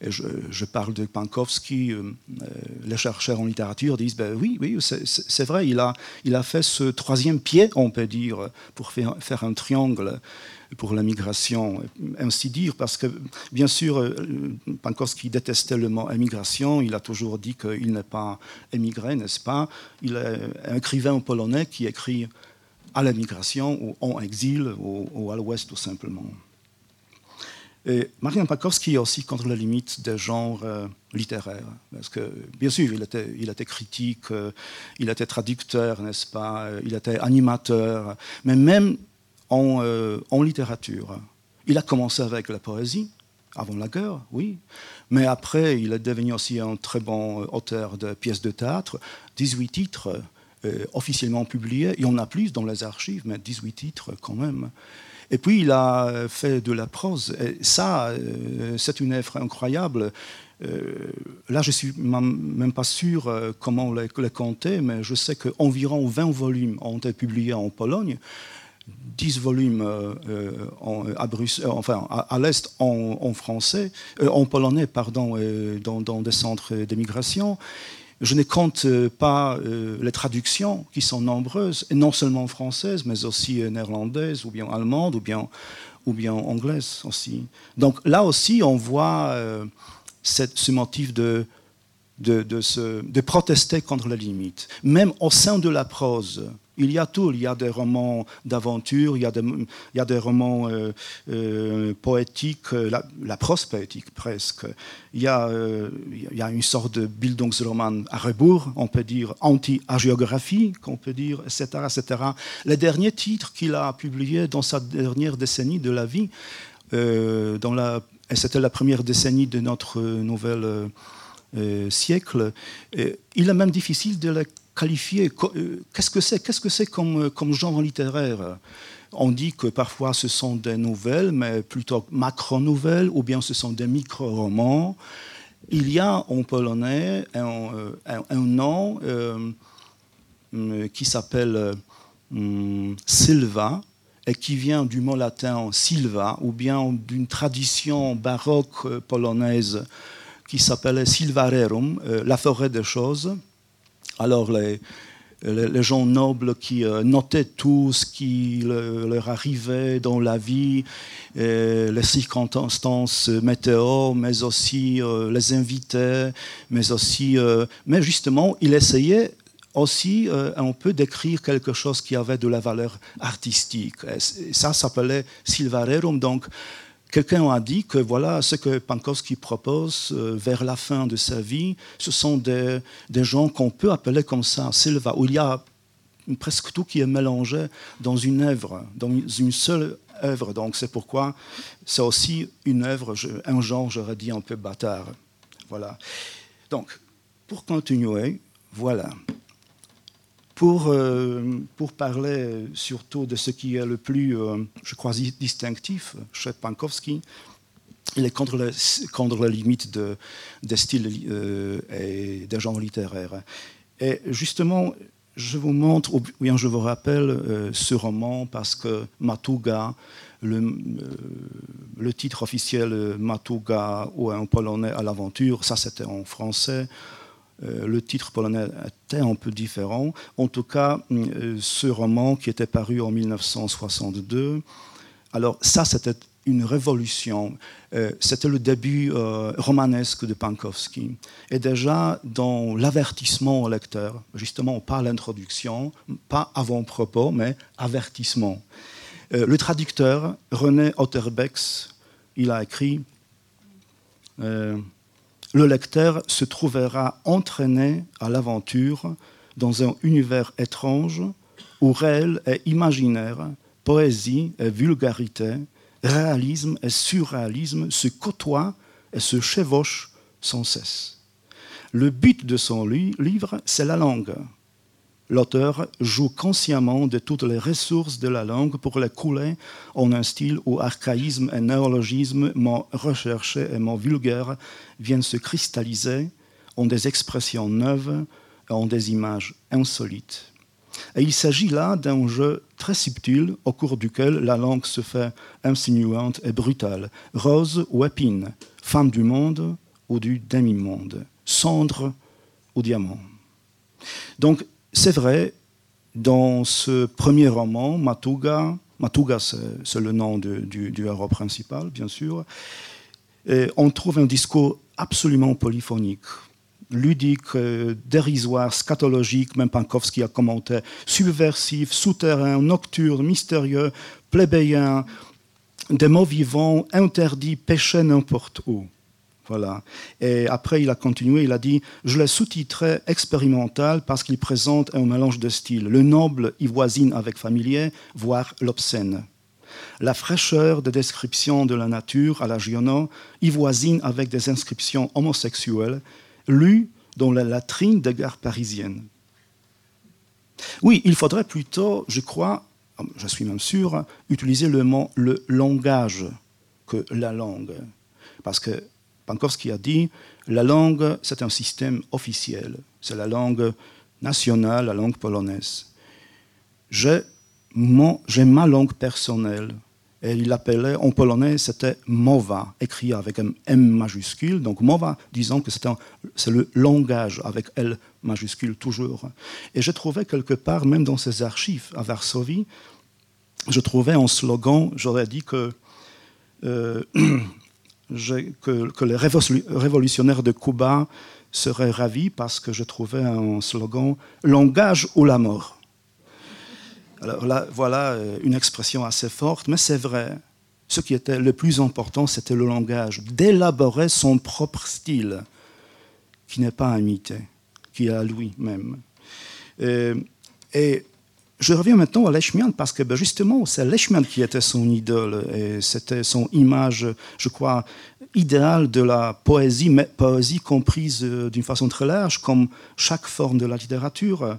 et je, parle de Pankowski, euh, euh, les chercheurs en littérature disent ben oui, oui, c'est vrai, il a, fait ce troisième pied, on peut dire, pour faire un triangle pour la migration, ainsi dire, parce que bien sûr, euh, Pankowski détestait le mot émigration, il a toujours dit qu'il n'est pas émigré, n'est-ce pas? Il est un écrivain polonais qui écrit à l'émigration ou en exil ou, à l'ouest tout simplement. Et Marian Pankowski est aussi contre la limite des genres euh, littéraires. Parce que, bien sûr, il était, il critique, euh, il était traducteur, n'est-ce pas? Il était animateur. Mais même euh, en, littérature. Il a commencé avec la poésie, avant la guerre, oui, mais après, il est devenu aussi un très bon euh, auteur de pièces de théâtre, 18 titres euh, officiellement publiés, il y en a plus dans les archives, mais 18 titres quand même. Et puis, il a fait de la prose. Et ça, c'est une œuvre incroyable. là, je ne suis même pas sûr comment les, les compter, mais je sais qu'environ 20 volumes ont été publiés en Pologne. 10 volumes euh, euh, euh, à, l'Est en, français, en polonais, pardon, dans, des centres d'émigration. Je ne compte pas les traductions qui sont nombreuses, non seulement françaises, mais aussi néerlandaises, ou bien allemandes, ou bien, ou bien anglaises aussi. Donc là aussi, on voit ce motif de, de, de, se, de protester contre la limite. Même au sein de la prose, il y a tout. Il y a des romans d'aventure, il, y a des, romans euh, euh, poétiques, euh, la, prose poétique presque. Il y, a, une sorte de Bildungsroman à rebours, on peut dire anti-agiographie, qu'on peut dire, etc., etc. Les derniers titres qu'il a publiés dans sa dernière décennie de la vie, dans la, et c'était la première décennie de notre nouvel siècle, il est même difficile de les Euh, qu'est-ce que c'est euh, comme genre littéraire? On dit que parfois ce sont des nouvelles, mais plutôt macro-nouvelles, ou bien ce sont des micro-romans. Il y a en polonais un, euh, nom qui s'appelle Silva, et qui vient du mot latin silva, ou bien d'une tradition baroque polonaise qui s'appelait silvarerum, la forêt des choses. Alors les, gens nobles qui euh, notaient tout ce qui leur arrivait dans la vie, les circonstances météo, mais aussi euh, les invités, mais aussi, euh, mais justement, ils essayaient aussi, euh, on peut décrire quelque chose qui avait de la valeur artistique. Ça s'appelait Silvarerum. Donc, quelqu'un a dit que voilà ce que Pankowski propose euh, vers la fin de sa vie, ce sont des, des gens qu'on peut appeler comme ça, Silva, où il y a presque tout qui est mélangé dans une œuvre, dans une seule œuvre. Donc, c'est pourquoi c'est aussi une œuvre, un genre, j'aurais dit, un peu bâtard. Voilà. Donc, pour continuer, voilà. Pour, euh, pour parler surtout de ce qui est le plus, euh, je crois, distinctif chez Pankowski, il est contre, le, contre la limite de, des styles euh, et des genres littéraires. Et justement, je vous montre, ou bien je vous rappelle ce roman parce que Matuga, le, le titre officiel Matuga ou un polonais à l'aventure, ça c'était en français. Euh, le titre polonais était un peu différent. En tout cas, euh, ce roman qui était paru en 1962, alors ça, c'était une révolution. Euh, c'était le début romanesque de Pankowski. Et déjà, dans l'avertissement au lecteur, justement, pas l'introduction, pas avant-propos, mais avertissement. le traducteur, René Otterbecks, il a écrit le lecteur se trouvera entraîné à l'aventure dans un univers étrange où réel et imaginaire, poésie et vulgarité, réalisme et surréalisme se côtoient et se chevauchent sans cesse. Le but de son livre, c'est la langue, L'auteur joue consciemment de toutes les ressources de la langue pour les couler en un style où archaïsme et néologisme, mots recherchés et mots vulgaires viennent se cristalliser en des expressions neuves et en des images insolites. Et il s'agit là d'un jeu très subtil au cours duquel la langue se fait insinuante et brutale, rose ou épine, femme du monde ou du demi-monde, cendre ou diamant. Donc c'est vrai, dans ce premier roman, Matuga, Matuga c'est le nom du, héros principal, bien sûr, on trouve un discours absolument polyphonique, ludique, dérisoire, scatologique, même Pankowski a commenté, subversif, souterrain, nocturne, mystérieux, plébéien, des mots vivants, interdits, péchés n'importe où. Voilà. Et après, il a continué, il a dit Je l'ai sous-titré expérimental parce qu'il présente un mélange de styles. Le noble y voisine avec familier, voire l'obscène. La fraîcheur des descriptions de la nature à la Giono y voisine avec des inscriptions homosexuelles lues dans la latrine des gares parisiennes. Oui, il faudrait plutôt, je crois, je suis même sûr, utiliser le mot le langage que la langue. Parce que Pankowski a dit la langue, c'est un système officiel, c'est la langue nationale, la langue polonaise. J'ai ma langue personnelle. Et il l'appelait, en polonais, c'était mowa, écrit avec un M majuscule. Donc mowa, disons que c'est le langage avec L majuscule toujours. Et j'ai trouvé quelque part, même dans ses archives à Varsovie, je trouvais un slogan, j'aurais dit que euh, que, les révolutionnaires de Cuba seraient ravis parce que je trouvais un slogan Langage ou la mort. Alors là, voilà euh, une expression assez forte, mais c'est vrai. Ce qui était le plus important, c'était le langage, d'élaborer son propre style, qui n'est pas imité, qui est à lui-même. Euh, et je reviens maintenant à Lechmian parce que ben, justement, c'est Lechmian qui était son idole et c'était son image, je crois, idéale de la poésie, mais poésie comprise euh, d'une façon très large, comme chaque forme de la littérature.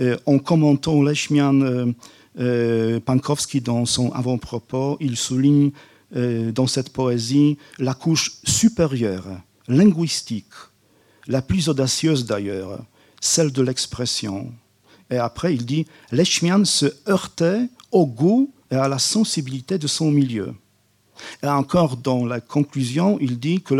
Euh, en commentant Lechmian, euh, Pankowski, dans son avant-propos, il souligne dans cette poésie la couche supérieure, linguistique, la plus audacieuse d'ailleurs, celle de l'expression et après, il dit Lechmian se heurtait au goût et à la sensibilité de son milieu. Et encore dans la conclusion, il dit que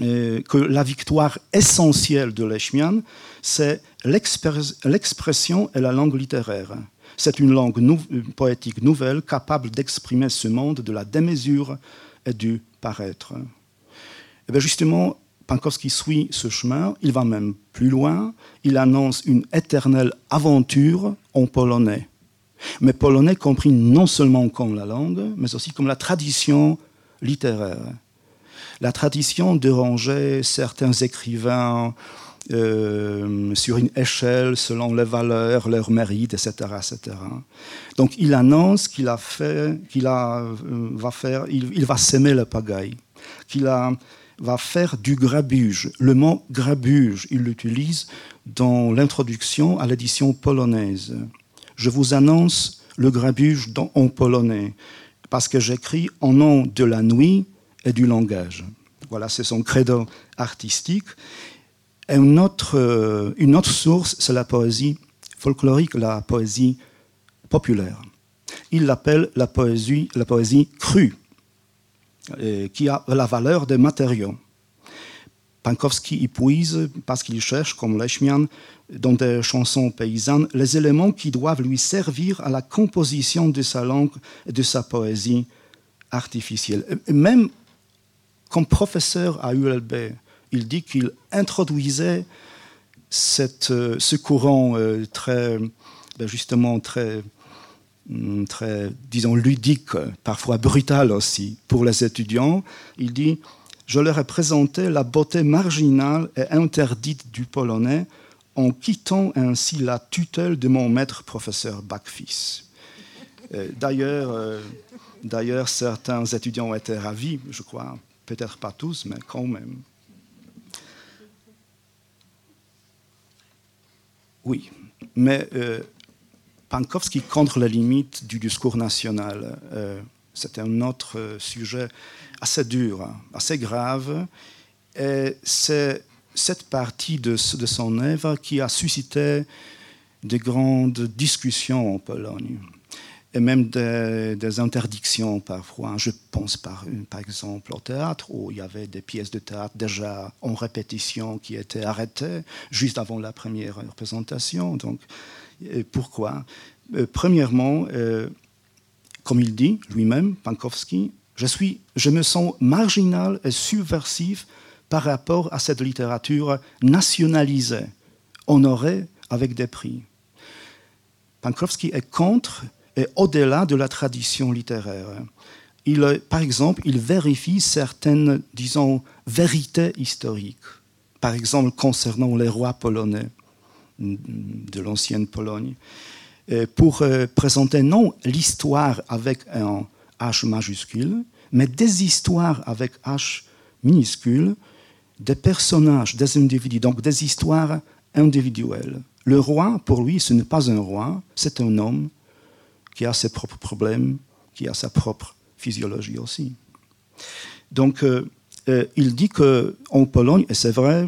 euh, que la victoire essentielle de Lechmian, c'est l'expression et la langue littéraire. C'est une langue poétique nouvelle capable d'exprimer ce monde de la démesure et du paraître. Et bien justement, Pankowski suit ce chemin, il va même plus loin, il annonce une éternelle aventure en polonais. Mais polonais compris non seulement comme la langue, mais aussi comme la tradition littéraire. La tradition dérangeait certains écrivains euh, sur une échelle selon les valeurs, leurs mérites, etc., etc. Donc il annonce qu'il a fait, qu'il euh, va faire, il, va s'aimer le pagaille, qu'il va faire du grabuge. Le mot grabuge, il l'utilise dans l'introduction à l'édition polonaise. Je vous annonce le grabuge en polonais parce que j'écris en nom de la nuit et du langage. Voilà, c'est son credo artistique. Et une autre, euh, une autre source, c'est la poésie folklorique, la poésie populaire. Il l'appelle la poésie, la poésie crue, qui a la valeur des matériaux. Pankowski y puise, parce qu'il cherche, comme Lechmian, dans des chansons paysannes, les éléments qui doivent lui servir à la composition de sa langue et de sa poésie artificielle. Même comme professeur à ULB, il dit qu'il introduisait euh, ce courant euh, très, ben justement très, très, disons, ludique, parfois brutal aussi, pour les étudiants. Il dit Je leur ai présenté la beauté marginale et interdite du polonais en quittant ainsi la tutelle de mon maître professeur Bacfis. Euh, d'ailleurs, d'ailleurs, certains étudiants ont été ravis, je crois, peut-être pas tous, mais quand même. Oui, mais euh, Pankowski contre la limite du discours national. Euh, c'est un autre euh, sujet assez dur, assez grave. Et c'est cette partie de, son œuvre qui a suscité de grandes discussions en Pologne et même des, interdictions parfois. Je pense par, par, exemple au théâtre, où il y avait des pièces de théâtre déjà en répétition qui étaient arrêtées juste avant la première représentation. Donc, pourquoi? Euh, Premièrement, euh, comme il dit lui-même, Pankowski, je, suis, je me sens marginal et subversif par rapport à cette littérature nationalisée, honorée avec des prix. Pankowski est contre et au-delà de la tradition littéraire. Il, par exemple, il vérifie certaines, disons, vérités historiques. Par exemple, concernant les rois polonais de l'ancienne Pologne, pour euh, présenter non l'histoire avec un H majuscule, mais des histoires avec H minuscule, des personnages, des individus, donc des histoires individuelles. Le roi, pour lui, ce n'est pas un roi, c'est un homme qui a ses propres problèmes, qui a sa propre physiologie aussi. Donc, euh, euh, il dit qu'en Pologne, et c'est vrai,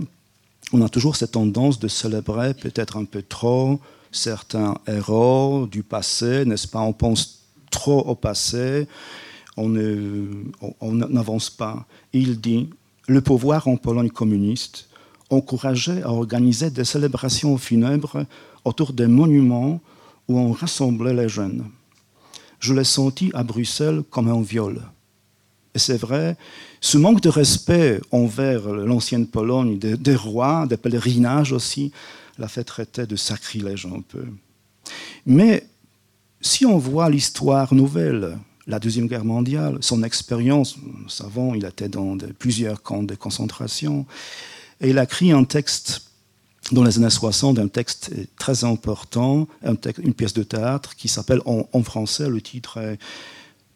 on a toujours cette tendance de célébrer peut-être un peu trop certains héros du passé, n'est-ce pas? On pense trop au passé, on n'avance pas. il dit, le pouvoir en Pologne communiste encourageait à organiser des célébrations funèbres autour des monuments où on rassemblait les jeunes. Je l'ai senti à Bruxelles comme un viol. Et c'est vrai, ce manque de respect envers l'ancienne Pologne, des, rois, des pèlerinages aussi, l'a fait traiter de sacrilège un peu. Mais si on voit l'histoire nouvelle, la Deuxième Guerre mondiale, son expérience, nous savons, il était dans plusieurs camps de concentration, et il a écrit un texte dans les années 60 un texte très important, une pièce de théâtre qui s'appelle en, français, le titre est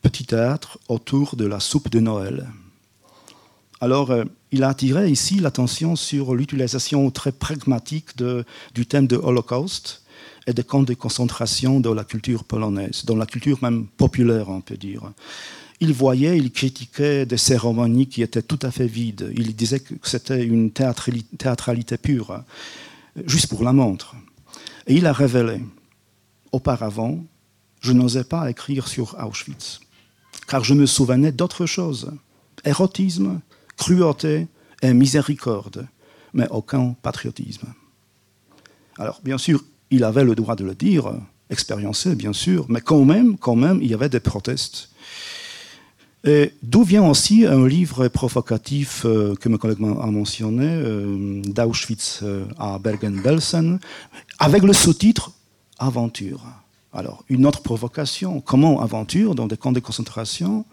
Petit théâtre autour de la soupe de Noël. Alors, euh, il a attiré ici l'attention sur l'utilisation très pragmatique du thème de Holocauste et des camps de concentration dans la culture polonaise, dans la culture même populaire, on peut dire il voyait, il critiquait des cérémonies qui étaient tout à fait vides. Il disait que c'était une théâtralité pure, juste pour la montre. Et il a révélé, auparavant, je n'osais pas écrire sur Auschwitz, car je me souvenais d'autre chose. Érotisme, cruauté et miséricorde, mais aucun patriotisme. Alors, bien sûr, il avait le droit de le dire, expériencé, bien sûr, mais quand même, quand même, il y avait des protestes D'où vient aussi un livre provocatif euh, que mon collègue a mentionné, euh, d'Auschwitz euh, à Bergen-Belsen, avec le sous-titre Aventure. Alors, une autre provocation, comment aventure dans des camps de concentration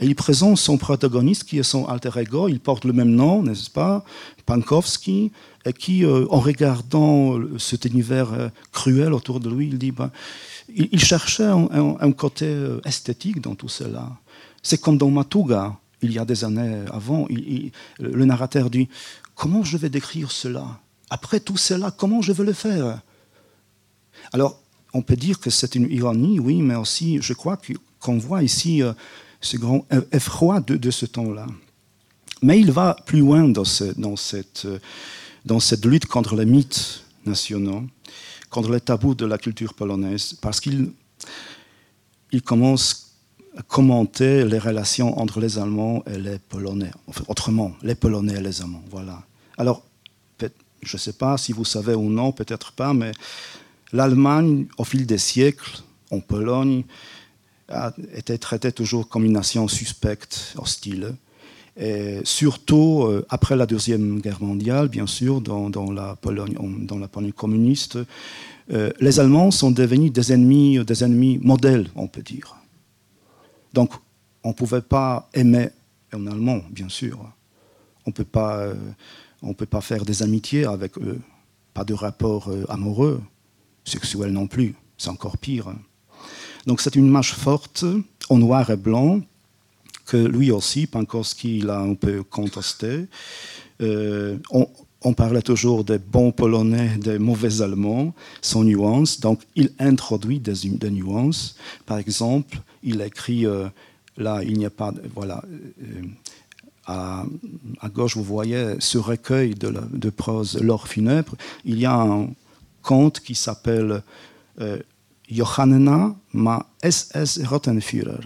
Et il présente son protagoniste qui est son alter ego, il porte le même nom, n'est-ce pas Pankowski, et qui, en regardant cet univers cruel autour de lui, il dit ben, il, cherchait un côté esthétique dans tout cela. C'est comme dans Matuga, il y a des années avant, le narrateur dit Comment je vais décrire cela? Après tout cela, comment je vais le faire? Alors, on peut dire que c'est une ironie, oui, mais aussi, je crois qu'on voit ici euh, ce grand effroi de, ce temps-là. Mais il va plus loin dans, cette, lutte contre les mythes nationaux, contre les tabous de la culture polonaise, parce qu'il il commence commenter les relations entre les Allemands et les Polonais. Autrement, les Polonais et les Allemands. Voilà. Alors, je ne sais pas si vous savez ou non, peut-être pas, mais l'Allemagne, au fil des siècles, en Pologne, été traitée toujours comme une nation suspecte, hostile. Et surtout euh, après la Deuxième Guerre mondiale, bien sûr, dans, la, Pologne, communiste, euh, les Allemands sont devenus des ennemis, des ennemis modèles, on peut dire. Donc, on ne pouvait pas aimer en allemand, bien sûr. On euh, ne peut pas faire des amitiés avec eux, pas de rapport euh, amoureux, sexuel non plus, c'est encore pire. Donc c'est une image forte, en noir et blanc, que lui aussi, Pankowski, l'a un peu contesté. Euh, on, parlait toujours des bons Polonais, des mauvais Allemands, sans nuance. Donc il introduit des, nuances. Par exemple, il écrit, euh, là, il n'y a pas, voilà, euh, à, gauche, vous voyez ce recueil de, prose L'or funèbre. Il y a un conte qui s'appelle Johanna ma SS Rottenführer.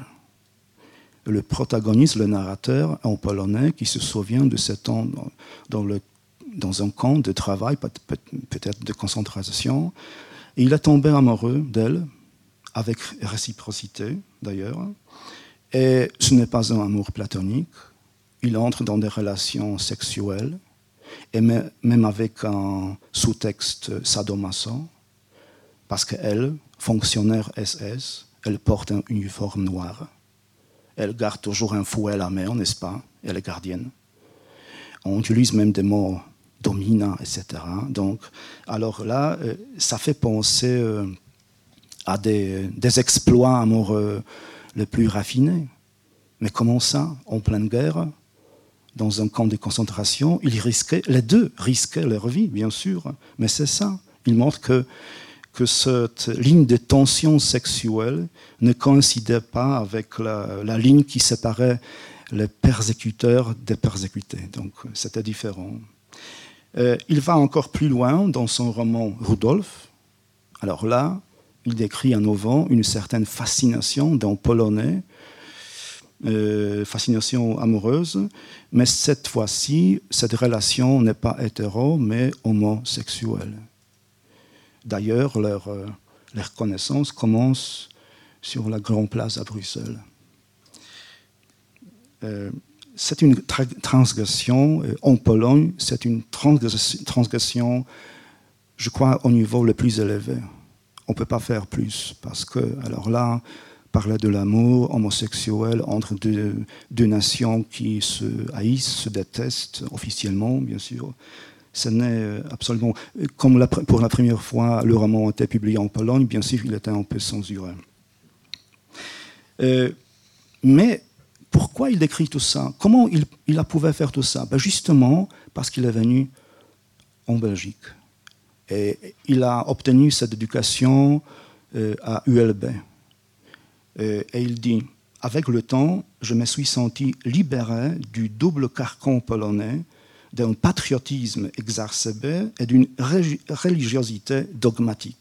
Le protagoniste, le narrateur en polonais, qui se souvient de ce temps dans un camp de travail, peut-être de concentration. il est tombé amoureux d'elle, avec réciprocité d'ailleurs. Et ce n'est pas un amour platonique. Il entre dans des relations sexuelles, et même avec un sous-texte sadomaso, parce qu'elle, fonctionnaire SS, elle porte un uniforme noir. Elle garde toujours un fouet à la main, n'est-ce pas? Elle est gardienne. On utilise même des mots domina, etc. Donc, alors là, euh, ça fait penser euh, à des, exploits amoureux les plus raffinés. Mais comment ça, en pleine guerre, dans un camp de concentration, ils risquaient, les deux risquaient leur vie, bien sûr, mais c'est ça. Il montre que, que cette ligne de tension sexuelle ne coïncidait pas avec la, ligne qui séparait les persécuteurs des persécutés. Donc c'était différent. Euh, il va encore plus loin dans son roman Rudolf. Alors là, il décrit à nouveau une certaine fascination d'un Polonais, euh, fascination amoureuse, mais cette fois-ci, cette relation n'est pas hétéro, mais homosexuelle. D'ailleurs, leur, euh, leur connaissance commence sur la grande place à Bruxelles. Euh, c'est une transgression en Pologne, c'est une transgression, je crois, au niveau le plus élevé on ne peut pas faire plus. Parce que, alors là, parler de l'amour homosexuel entre deux, nations qui se haïssent, se détestent officiellement, bien sûr, ce n'est absolument. Comme pour la première fois, le roman a été publié en Pologne, bien sûr, il était un peu censuré. Euh, mais pourquoi il décrit tout ça? Comment il, a pu faire tout ça? Ben Justement parce qu'il est venu en Belgique. Et il a obtenu cette éducation euh, à ULB. Euh, et il dit, avec le temps, je me suis senti libéré du double carcan polonais, d'un patriotisme exacerbé et d'une religiosité dogmatique.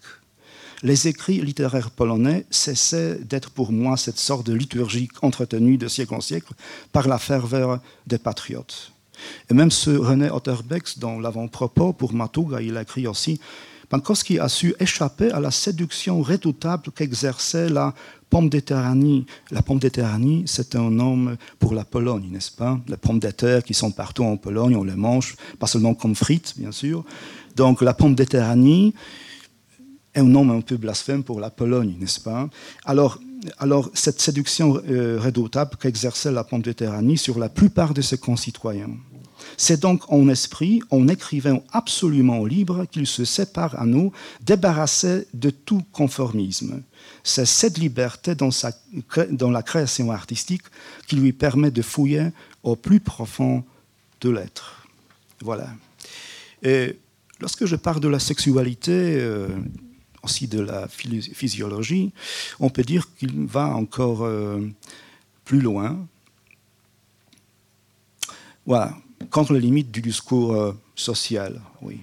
Les écrits littéraires polonais cessaient d'être pour moi cette sorte de liturgie entretenue de siècle en siècle par la ferveur des patriotes. Et même ce René Otterbeck, dans l'avant-propos pour Matuga, il a écrit aussi Pankowski a su échapper à la séduction redoutable qu'exerçait la pomme d'éternité. La pomme d'éternité, c'est un nom pour la Pologne, n'est-ce pas? Les pommes de qui sont partout en Pologne, on les mange, pas seulement comme frites, bien sûr. Donc la pomme d'éternité est un nom un peu blasphème pour la Pologne, n'est-ce pas? Alors, alors, cette séduction euh, redoutable qu'exerçait la pomme d'éternité sur la plupart de ses concitoyens. C'est donc en esprit, en écrivain absolument libre, qu'il se sépare à nous, débarrassé de tout conformisme. C'est cette liberté dans la création artistique qui lui permet de fouiller au plus profond de l'être. Voilà. Et lorsque je parle de la sexualité, euh, aussi de la physiologie, on peut dire qu'il va encore euh, plus loin. Voilà contre les limites du discours euh, social. Oui.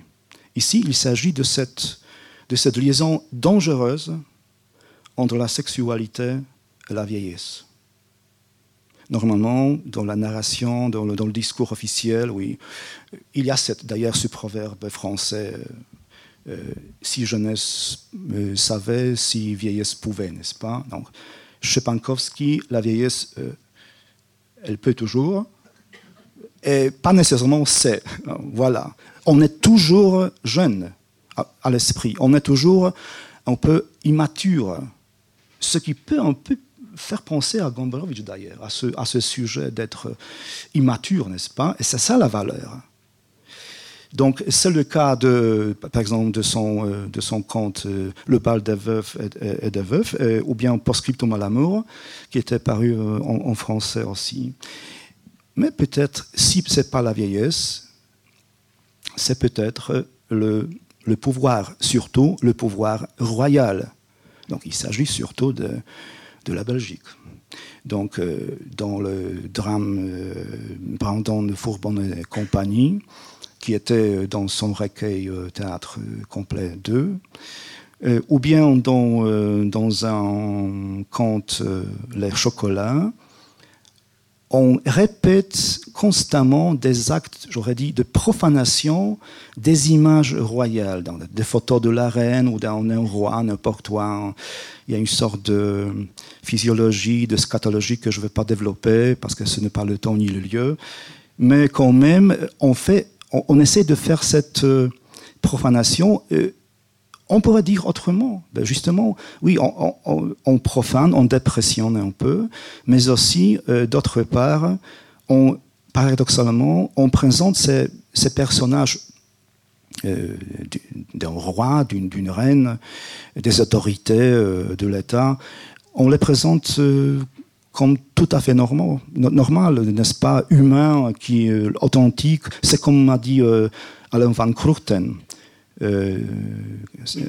Ici, il s'agit de cette, de cette liaison dangereuse entre la sexualité et la vieillesse. Normalement, dans la narration, dans le, dans le discours officiel, oui, il y a d'ailleurs ce proverbe français euh, euh, si jeunesse savait, si vieillesse pouvait, n'est-ce pas? Donc, chez Pankowski, la vieillesse, elle peut toujours, et pas nécessairement c'est. Voilà. On est toujours jeune à, l'esprit. On est toujours un peu immature. Ce qui peut un peu faire penser à Gombrowicz d'ailleurs, à ce, sujet d'être immature, n'est-ce pas? Et c'est ça la valeur. Donc, c'est le cas, de, par exemple, de son, euh, de son conte euh, Le bal des veufs et, des veufs, euh, ou bien Postscriptum à l'amour, qui était paru en français aussi. Mais peut-être, si ce n'est pas la vieillesse, c'est peut-être le, pouvoir, surtout le pouvoir royal. Donc il s'agit surtout de, de, la Belgique. Donc euh, dans le drame euh, Brandon de Fourbon et compagnie, qui était dans son recueil euh, théâtre complet 2, ou bien dans, dans un conte Les Chocolats, on répète constamment des actes, j'aurais dit, de profanation des images royales, des photos de la reine ou d'un roi, n'importe où. Il y a une sorte de physiologie, de scatologie que je ne vais pas développer parce que ce n'est pas le temps ni le lieu. Mais quand même, on, fait, on, essaie de faire cette euh, profanation. On pourrait dire autrement. Ben, justement, oui, on, profane, on dépressionne un peu, mais aussi, euh, d'autre part, on, paradoxalement, on présente ces, personnages euh, d'un roi, d'une reine, des autorités euh, de l'État, on les présente comme tout à fait normaux, normal, n'est-ce pas, humain, qui authentique. C'est comme m'a dit Alain Van Kruchten. Euh,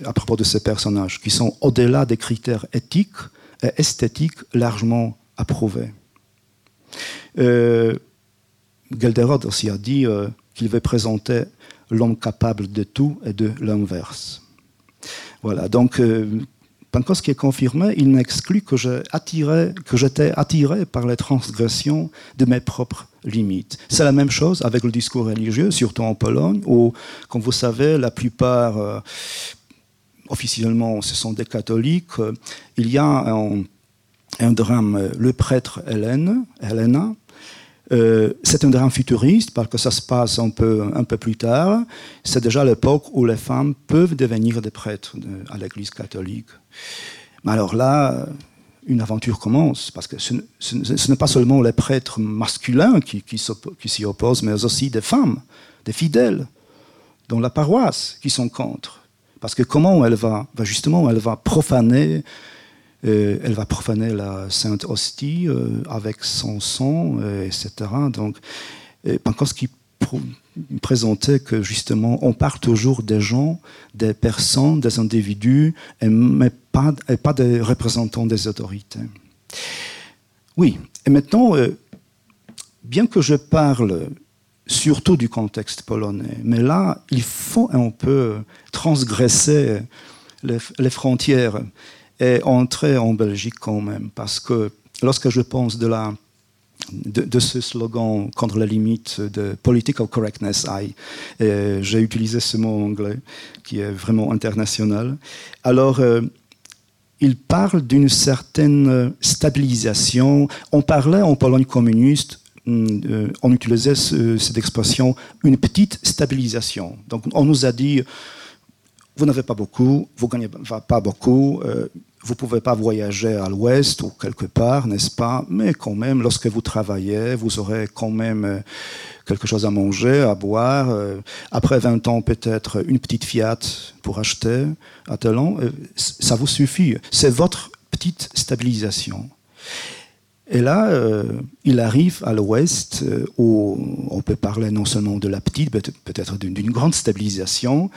à propos de ces personnages, qui sont au-delà des critères éthiques et esthétiques largement approuvés. Euh, Gelderod aussi a dit euh, qu'il veut présenter l'homme capable de tout et de l'inverse. Voilà, donc euh, Pankowski est confirmé, il n'exclut que j'étais attiré par les transgressions de mes propres C'est la même chose avec le discours religieux, surtout en Pologne, où, comme vous savez, la plupart, euh, officiellement, ce sont des catholiques. Il y a un, drame, le prêtre Hélène, Helena. Euh, c'est un drame futuriste parce que ça se passe un peu, un peu plus tard. C'est déjà l'époque où les femmes peuvent devenir des prêtres à l'Église catholique. Mais alors là, une aventure commence, parce que ce, n'est pas seulement les prêtres masculins qui, s'y opposent, mais aussi des femmes, des fidèles dans la paroisse qui sont contre. Parce que comment elle va, ben justement, elle va profaner, euh, elle va profaner la Sainte Hostie euh, avec son sang, etc. Donc, ce qui présenter que justement, on parle toujours des gens, des personnes, des individus, mais pas, et pas des représentants des autorités. Oui, et maintenant, euh, bien que je parle surtout du contexte polonais, mais là, il faut un peu transgresser les frontières et entrer en Belgique quand même, parce que lorsque je pense de la de, ce slogan contre la limite de political correctness. J'ai utilisé ce mot anglais qui est vraiment international. Alors, euh, il parle d'une certaine stabilisation. On parlait en Pologne communiste, euh, on utilisait cette expression, une petite stabilisation. Donc, on nous a dit, vous n'avez pas beaucoup, vous gagnez pas beaucoup. Euh, vous ne pouvez pas voyager à l'ouest ou quelque part, n'est-ce pas? Mais quand même, lorsque vous travaillez, vous aurez quand même euh, quelque chose à manger, à boire. Euh, après 20 ans, peut-être une petite Fiat pour acheter à talent. Euh, ça vous suffit. C'est votre petite stabilisation. Et là, il arrive à l'ouest où on peut parler non seulement de la petite, peut-être d'une grande stabilisation,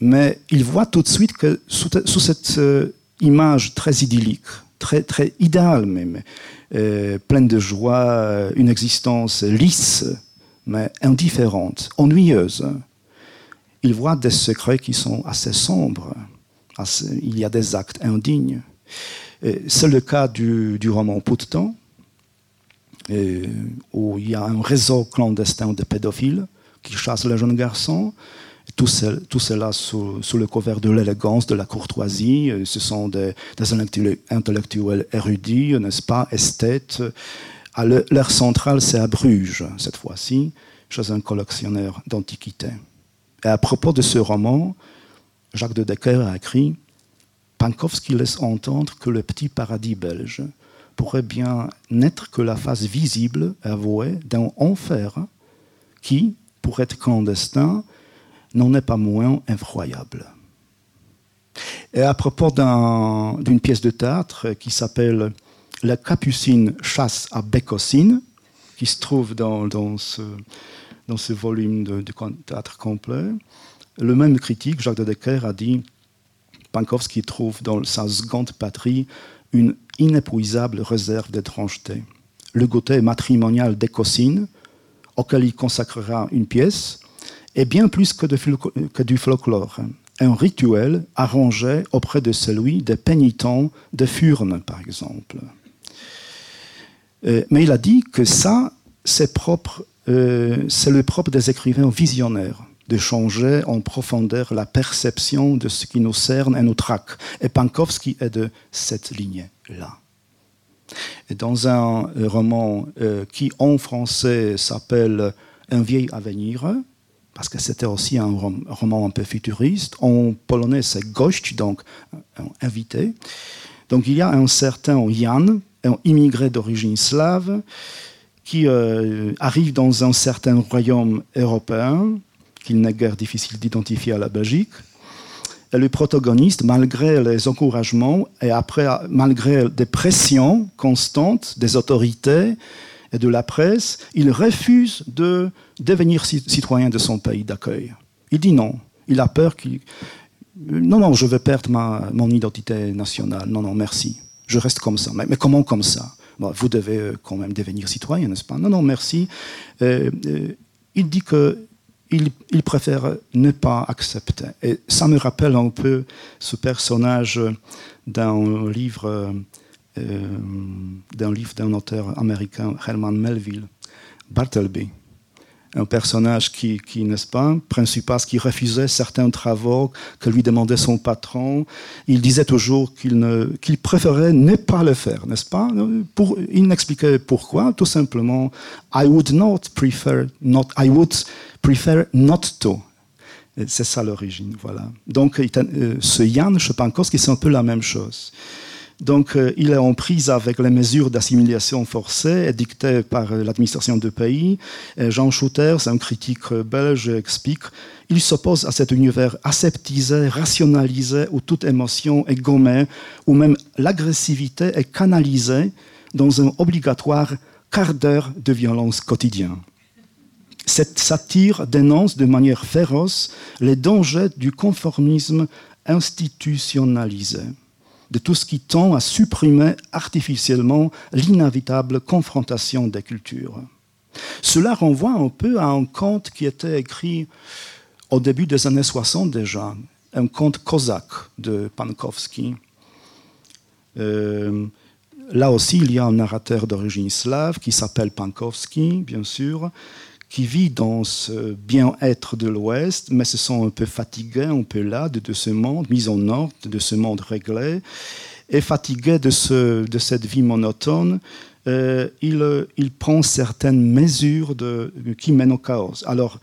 mais il voit tout de suite que sous, cette euh, image très idyllique, très, très idéale même, euh, pleine de joie, une existence lisse, mais indifférente, ennuyeuse, il voit des secrets qui sont assez sombres. il y a des actes indignes. C'est le cas du, roman Pouteton, où il y a un réseau clandestin de pédophiles qui chassent les jeunes garçons tout, cela sous, le couvert de l'élégance, de la courtoisie. Euh, ce sont des, intellectuels érudits, n'est-ce pas, esthètes. L'air central, c'est à Bruges, cette fois-ci, chez un collectionneur d'antiquités. Et à propos de ce roman, Jacques de Decker a écrit Pankowski laisse entendre que le petit paradis belge pourrait bien n'être que la face visible, avouée, d'un enfer qui, pour être clandestin, n'en est pas moins incroyable. Et à propos d'une pièce de théâtre qui s'appelle La Capucine chasse à Bécossine, qui se trouve dans, ce, dans ce, volume de, théâtre complet, le même critique, Jacques de Decker, a dit Pankowski trouve dans sa seconde patrie une inépuisable réserve d'étrangeté. Le côté matrimonial d'Écossine, auquel il consacrera une pièce, est bien plus que, du folklore. Un rituel arrangé auprès de celui des pénitents de Furnes, par exemple. Euh, mais il a dit que ça, c'est euh, c'est le propre des écrivains visionnaires de changer en profondeur la perception de ce qui nous cerne et nous traque. Et Pankowski est de cette lignée-là. Dans un roman euh, qui en français s'appelle Un vieil avenir, parce que c'était aussi un roman un peu futuriste. En polonais, c'est gość, donc invité. Donc il y a un certain Jan, un immigré d'origine slave, qui euh, arrive dans un certain royaume européen, qu'il n'est guère difficile d'identifier à la Belgique. Et le protagoniste, malgré les encouragements et après, malgré des pressions constantes des autorités, et de la presse, il refuse de devenir citoyen de son pays d'accueil. Il dit non. Il a peur qu'il... Non, non, je vais perdre ma, mon identité nationale. Non, non, merci. Je reste comme ça. Mais, comment comme ça? Vous devez euh, quand même devenir citoyen, n'est-ce pas? Non, non, merci. Euh, euh, il dit que il, il, préfère ne pas accepter. Et ça me rappelle un peu ce personnage d'un livre euh, d'un livre d'un auteur américain, Herman Melville, Bartleby. Un personnage qui, qui n'est-ce pas, principal, qui refusait certains travaux que lui demandait son patron. Il disait toujours qu'il préférait ne pas le faire, n'est-ce pas? Pour, Il n'expliquait pourquoi, tout simplement, I would not prefer not, I would prefer not to. C'est ça l'origine, voilà. Donc, euh, ce Jan Chepankowski, c'est un peu la même chose. Donc, euh, il est en prise avec les mesures d'assimilation forcée édictées par euh, l'administration du pays. Jean Schouters, un critique belge, explique il s'oppose à cet univers aseptisé, rationalisé, où toute émotion est gommée, où même l'agressivité est canalisée dans un obligatoire quart d'heure de violence quotidienne. Cette satire dénonce de manière féroce les dangers du conformisme institutionnalisé de tout ce qui tend à supprimer artificiellement l'inévitable confrontation des cultures. Cela renvoie un peu à un conte qui était écrit au début des années 60 déjà, un conte cosaque de Pankowski. Euh, là aussi, il y a un narrateur d'origine slave qui s'appelle Pankowski, bien sûr, qui vit dans ce bien-être de l'Ouest, mais se sent un peu fatigué, un peu là de, ce monde, mis en ordre, de ce monde réglé, et fatigué de, ce, de cette vie monotone. Euh, il, il, prend certaines mesures qui mènent au chaos. Alors,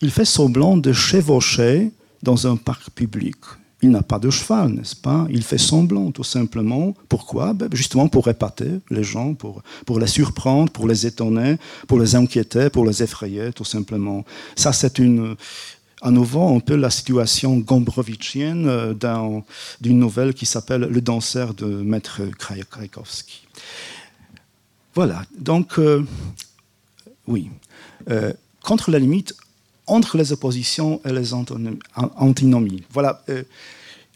il fait semblant de chevaucher dans un parc public il n'a pas de cheval, n'est-ce pas? Il fait semblant, tout simplement. Pourquoi? Ben, Justement pour épater les gens, pour, les surprendre, pour les étonner, pour les inquiéter, pour les effrayer, tout simplement. Ça, c'est une, à nouveau un peu la situation gombrovichienne euh, d'une nouvelle qui s'appelle Le danseur de Maître Krajkowski. Voilà, donc, euh, oui. Euh, contre la limite, entre les oppositions et les antinomies. Voilà. Euh,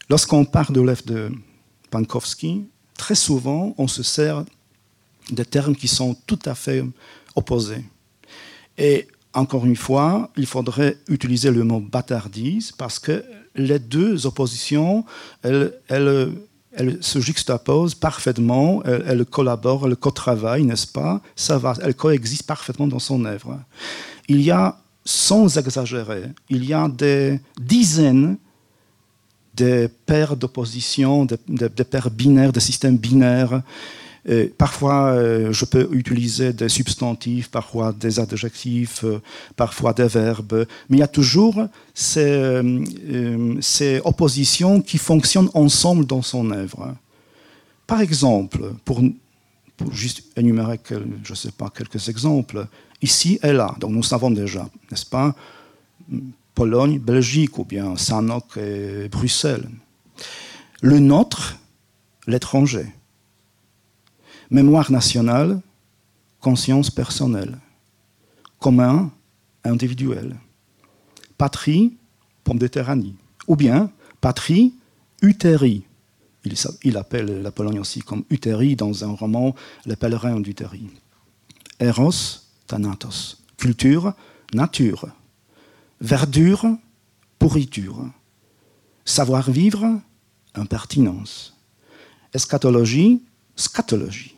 lorsqu'on parle de l'œuvre de Pankowski, très souvent, on se sert de termes qui sont tout à fait opposés. Et encore une fois, il faudrait utiliser le mot bâtardise parce que les deux oppositions, elles, se juxtaposent parfaitement, elles, collaborent, elles co-travaillent, n'est-ce pas? Ça va, elles coexistent parfaitement dans son œuvre. Il y a sans exagérer, il y a des dizaines de paires d'opposition, de, paires binaires, de systèmes binaires. parfois, euh, je peux utiliser des substantifs, parfois des adjectifs, euh, parfois des verbes, mais il y a toujours ces, euh, oppositions qui fonctionnent ensemble dans son œuvre. Par exemple, pour, juste énumérer, sais pas, quelques exemples, ici et là. Donc nous savons déjà, n'est-ce pas Pologne, Belgique ou bien Sanoc et Bruxelles. Le nôtre, l'étranger. Mémoire nationale, conscience personnelle. Commun, individuel. Patrie, Méditerranée. Ou bien patrie, utérie. Il, il, appelle la Pologne aussi comme utérie dans un roman Les pèlerins d'utérie. Eros, thanatos. Culture, nature. Verdure, pourriture. Savoir-vivre, impertinence. Eschatologie, scatologie.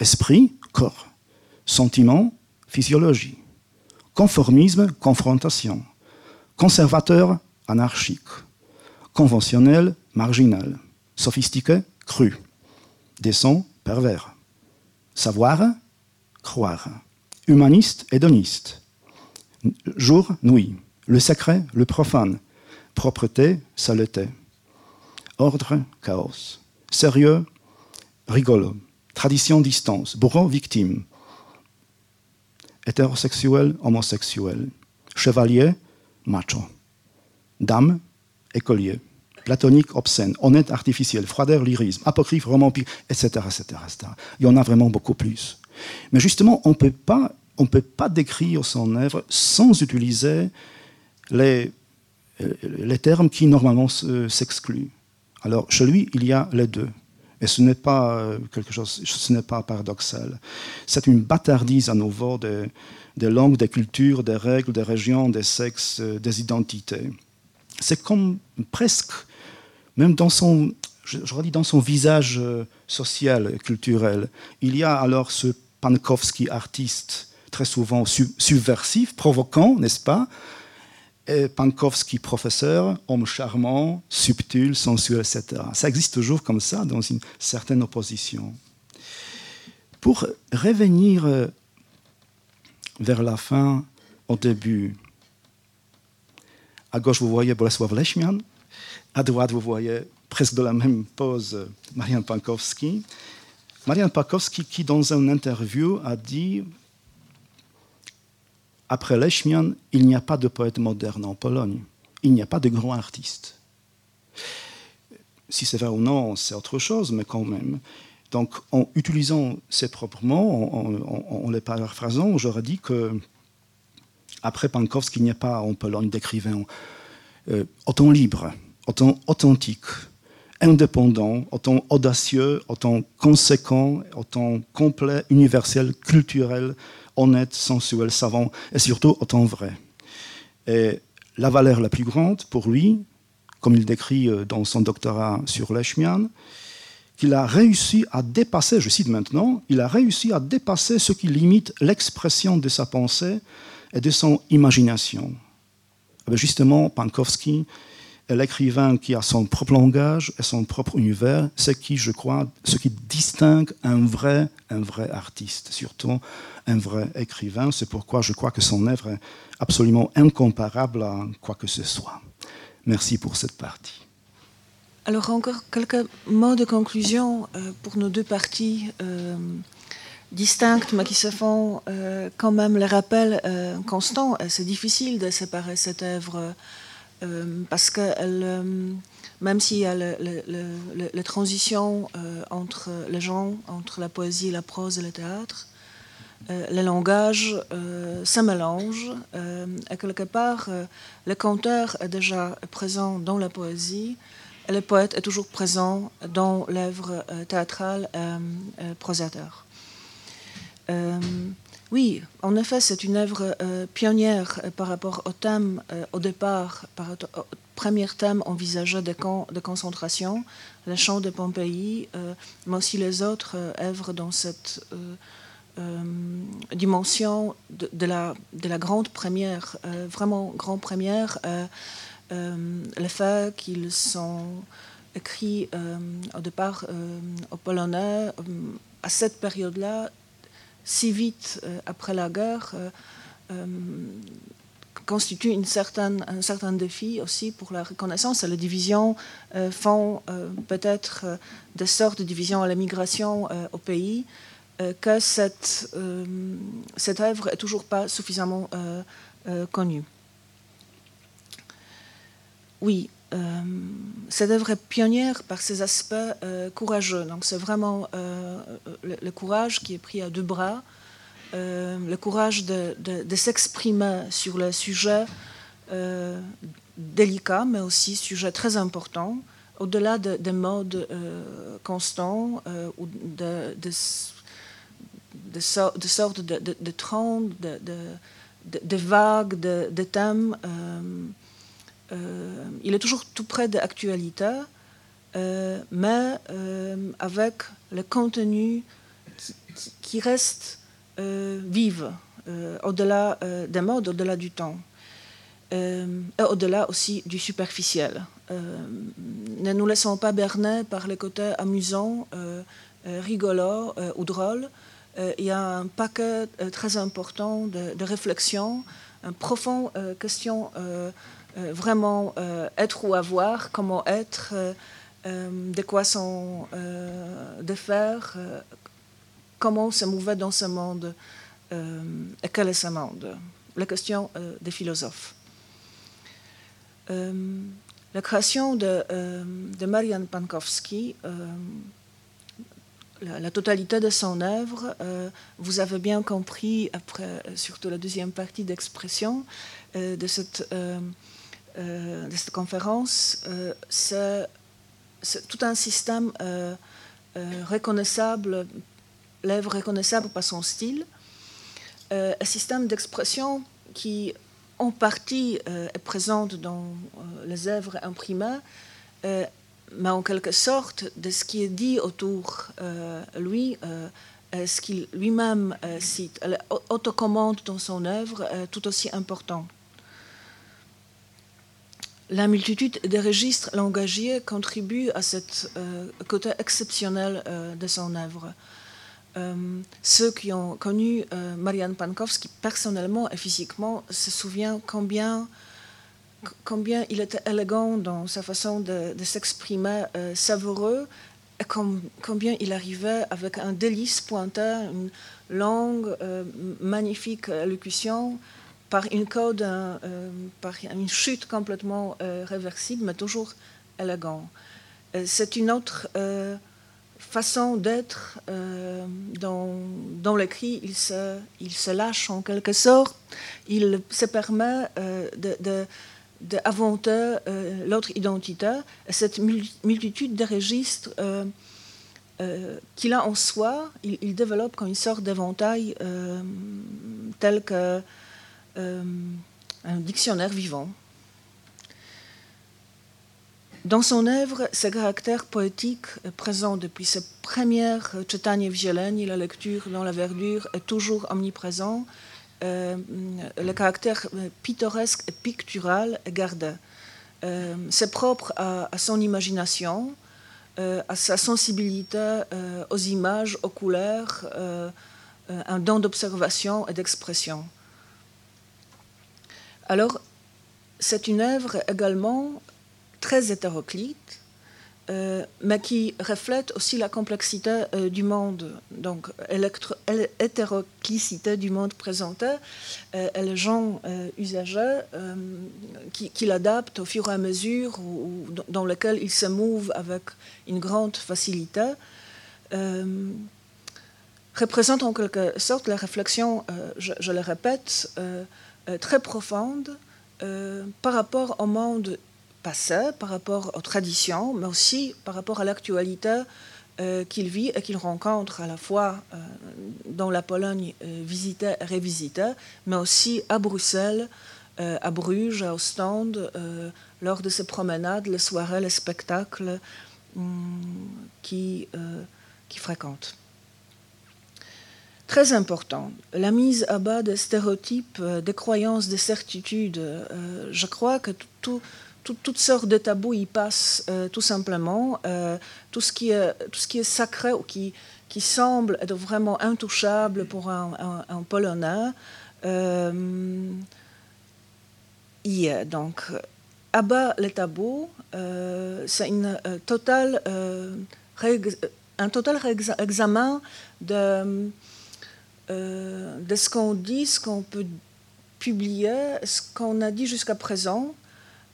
Esprit, corps. Sentiment, physiologie. Conformisme, confrontation. Conservateur, anarchique. Conventionnel, marginal. Sophistiqué, cru. Décent, pervers. Savoir, croire humaniste, hédoniste. Jour, nuit. Le sacré, le profane. Propreté, saleté. Ordre, chaos. Sérieux, rigolo. Tradition, distance. Bourreau, victime. Hétérosexuel, homosexuel. Chevalier, macho. Dame, écolier. Platonique, obscène. Honnête, artificiel. Froideur, lyrisme. Apocryphe, romantique, etc., etc., etc. Il y en a vraiment beaucoup plus. Mais justement, on ne peut pas décrire son œuvre sans utiliser les, euh, les termes qui normalement s'excluent. Alors, chez lui, il y a les deux. Et ce n'est pas euh, quelque chose, ce n'est pas paradoxal. C'est une bâtardise à nouveau des, des, langues, des cultures, des règles, des régions, des sexes, euh, des identités. C'est comme presque, même dans son, je, redis, dans son visage social, culturel, il y a alors ce Pankowski artiste, très souvent subversif, provoquant, n'est-ce pas? Et Pankowski professeur, homme charmant, subtil, sensuel, etc. Ça existe toujours comme ça dans une certaine opposition. Pour revenir euh, vers la fin, au début, à gauche vous voyez Bolesław Lechmian, à droite vous voyez presque de la même pose Marian Pankowski. Marian Pakowski, qui dans une interview a dit Après Lechmian, il n'y a pas de poète moderne en Pologne. Il n'y a pas de grands artistes. Si c'est vrai ou non, c'est autre chose, mais quand même. Donc, en utilisant ces propres mots, en, les paraphrasant, j'aurais dit que après Pankowski, il n'y a pas en Pologne d'écrivains euh, autant libres, autant authentiques, indépendant, autant audacieux, autant conséquent, autant complet, universel, culturel, honnête, sensuel, savant, et surtout autant vrai. Et la valeur la plus grande pour lui, comme il décrit euh, dans son doctorat sur Lechmian, qu'il a réussi à dépasser, je cite maintenant, il a réussi à dépasser ce qui limite l'expression de sa pensée et de son imagination. Eh justement, Pankowski l'écrivain qui a son propre langage et son propre univers, ce qui, je crois, ce qui distingue un vrai, un vrai artiste, surtout un vrai écrivain. C'est pourquoi je crois que son œuvre est absolument incomparable à quoi que ce soit. Merci pour cette partie. Alors encore quelques mots de conclusion euh, pour nos deux parties euh, distinctes, mais qui se font euh, quand même le rappel constant. C'est difficile de séparer cette œuvre parce que même s'il y a la transition entre les gens, entre la poésie, la prose et le théâtre, le langage, ça mélange. et quelque part, le conteur est déjà présent dans la poésie le poète est toujours présent dans l'œuvre euh, théâtrale euh, euh, prosateur. Oui, en effet, c'est une œuvre pionnière par rapport au thème, au départ, par au premier thème envisagé de camps de concentration, le chant de Pompéi, mais aussi les autres œuvres dans cette dimension de, la, de la grande première, vraiment grande première euh, le fait qu'ils sont écrits euh, au départ euh, au polonais à cette période-là, si vite après la guerre, constitue une certaine, un certain défi aussi pour la reconnaissance. Les divisions font peut-être des sortes de divisions à l'immigration au pays, que cette, cette œuvre est toujours pas suffisamment connue. Oui, euh, cette œuvre est pionnière par ses aspects euh, courageux. Donc c'est vraiment euh, le, courage qui est pris à deux bras, le courage de, s'exprimer sur le sujet délicat, mais aussi sujet très important, au-delà des modes constants ou de, de, de, sortes de, de, de, vagues, de, thèmes. Euh, il est toujours tout près de l'actualité, euh, mais euh, avec le contenu qui, reste vive au-delà des modes, au-delà du temps. et au-delà aussi du superficiel. ne nous laissons pas berner par les côtés amusants, rigolos ou drôles. il y a un paquet très important de, de réflexions, une profonde question euh, vraiment euh, être ou avoir, comment être, euh, de quoi sont de faire, comment se mouver dans ce monde et quel est ce monde. La question des philosophes. la création de, de Marian Pankowski, la, totalité de son œuvre, vous avez bien compris, après surtout la deuxième partie d'expression, de cette de cette conférence, euh, c'est tout un système euh, reconnaissable, l'œuvre reconnaissable par son style, un système d'expression qui en partie est présente dans les œuvres imprimées, mais en quelque sorte de ce qui est dit autour lui, ce qu'il lui-même cite, l'autocommande dans son œuvre tout aussi important. La multitude des registres langagiers contribue à ce euh, côté exceptionnel euh, de son œuvre. Euh, ceux qui ont connu Marianne Pankowski personnellement et physiquement se souviennent combien, combien il était élégant dans sa façon de, s'exprimer, savoureux, et combien il arrivait avec un délice pointeur, une longue, magnifique allocution par une code, euh, par une chute complètement euh, réversible, mais toujours élégant. Euh, c'est une autre façon d'être dans, dans l'écrit. Il se, il se lâche en quelque sorte. Il se permet de, d'inventer l'autre identité. cette multitude de registres qu'il a en soi, il, il, développe comme une sorte d'éventail tel que euh, un dictionnaire vivant. Dans son œuvre, ce caractère poétique présent depuis ses premières Czytanie w la lecture dans la verdure, est toujours omniprésent. Euh, le caractère pittoresque et pictural est gardé. Euh, c'est propre à, son imagination, euh, à sa sensibilité aux images, aux couleurs, un don d'observation et d'expression. Alors, c'est une œuvre également très hétéroclite, euh, mais qui reflète aussi la complexité euh, du monde, donc l'hétéroclicité du monde présenté euh, et les gens usagers qui, l'adaptent au fur et à mesure ou, dans lequel ils se mouvent avec une grande facilité, représente en quelque sorte la réflexion, je, le répète, très profonde par rapport au monde par rapport aux traditions, mais aussi par rapport à l'actualité euh, qu'il vit et qu'il rencontre à la fois euh, dans la Pologne euh, visitée et révisitée, mais aussi à Bruxelles, à Bruges, à Ostende, lors de ses promenades, les soirées, les spectacles hum, qui, qui fréquente. Très important, la mise à bas des stéréotypes, des croyances, des certitudes. je crois que tout, toutes sortes de tabous y passent euh, tout simplement. Euh, tout, ce qui est, tout ce qui est sacré ou qui, qui semble être vraiment intouchable pour un, Polonais euh, y est. Donc, abat les tabous, c'est une totale, un total examen de, de ce qu'on dit, ce qu'on peut publier, ce qu'on a dit jusqu'à présent.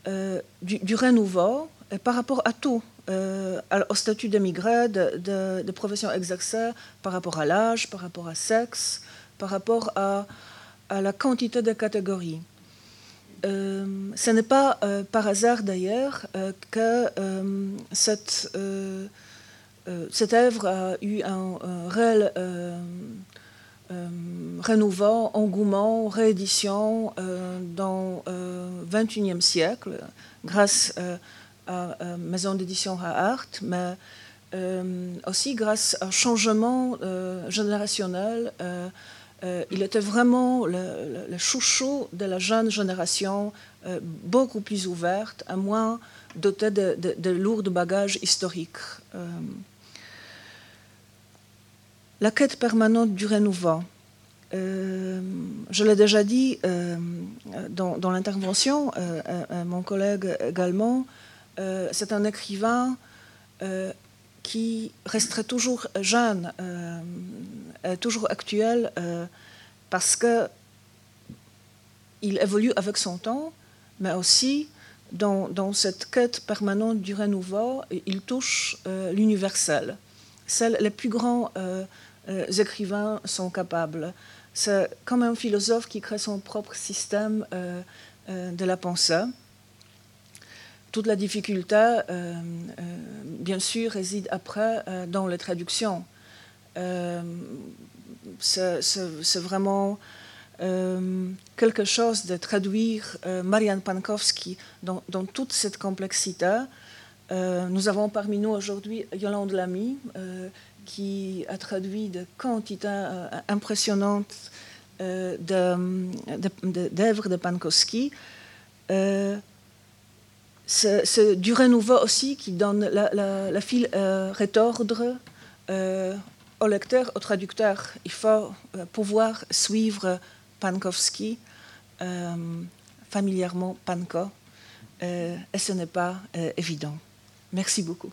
Euh, du, renouveau euh, par rapport à tout, euh, au statut d'émigré, de, de, de, profession exercée, par rapport à l'âge, par rapport à sexe, par rapport à, la quantité de catégories. ce n'est pas par hasard d'ailleurs que cette, cette œuvre a eu un, réel euh, renouveau, engouement, réédition euh, dans le euh, XXIe siècle, grâce à la maison d'édition à Art, mais aussi grâce à un changement générationnel. il était vraiment le, chouchou de la jeune génération, beaucoup plus ouverte, à moins dotée de, de, de lourds bagages historiques la quête permanente du renouveau. Euh, je l'ai déjà dit euh, dans, l'intervention, euh, mon collègue également, c'est un écrivain qui resterait toujours jeune, toujours actuel, parce que il évolue avec son temps, mais aussi dans, cette quête permanente du renouveau, il touche l'universel. C'est plus grands euh, écrivains sont capables. C'est comme un philosophe qui crée son propre système euh, euh, de la pensée. Toute la difficulté, bien sûr, réside après dans les traductions. c'est vraiment quelque chose de traduire Marianne Pankowski dans, toute cette complexité. nous avons parmi nous aujourd'hui Yolande Lamy, qui a traduit de quantités euh, impressionnantes euh, d'œuvres de, Pankowski. Euh, c'est du renouveau aussi qui donne la, la, file rétordre au lecteur, au traducteur. Il faut pouvoir suivre Pankowski, familièrement Panko, et ce n'est pas évident. Merci beaucoup.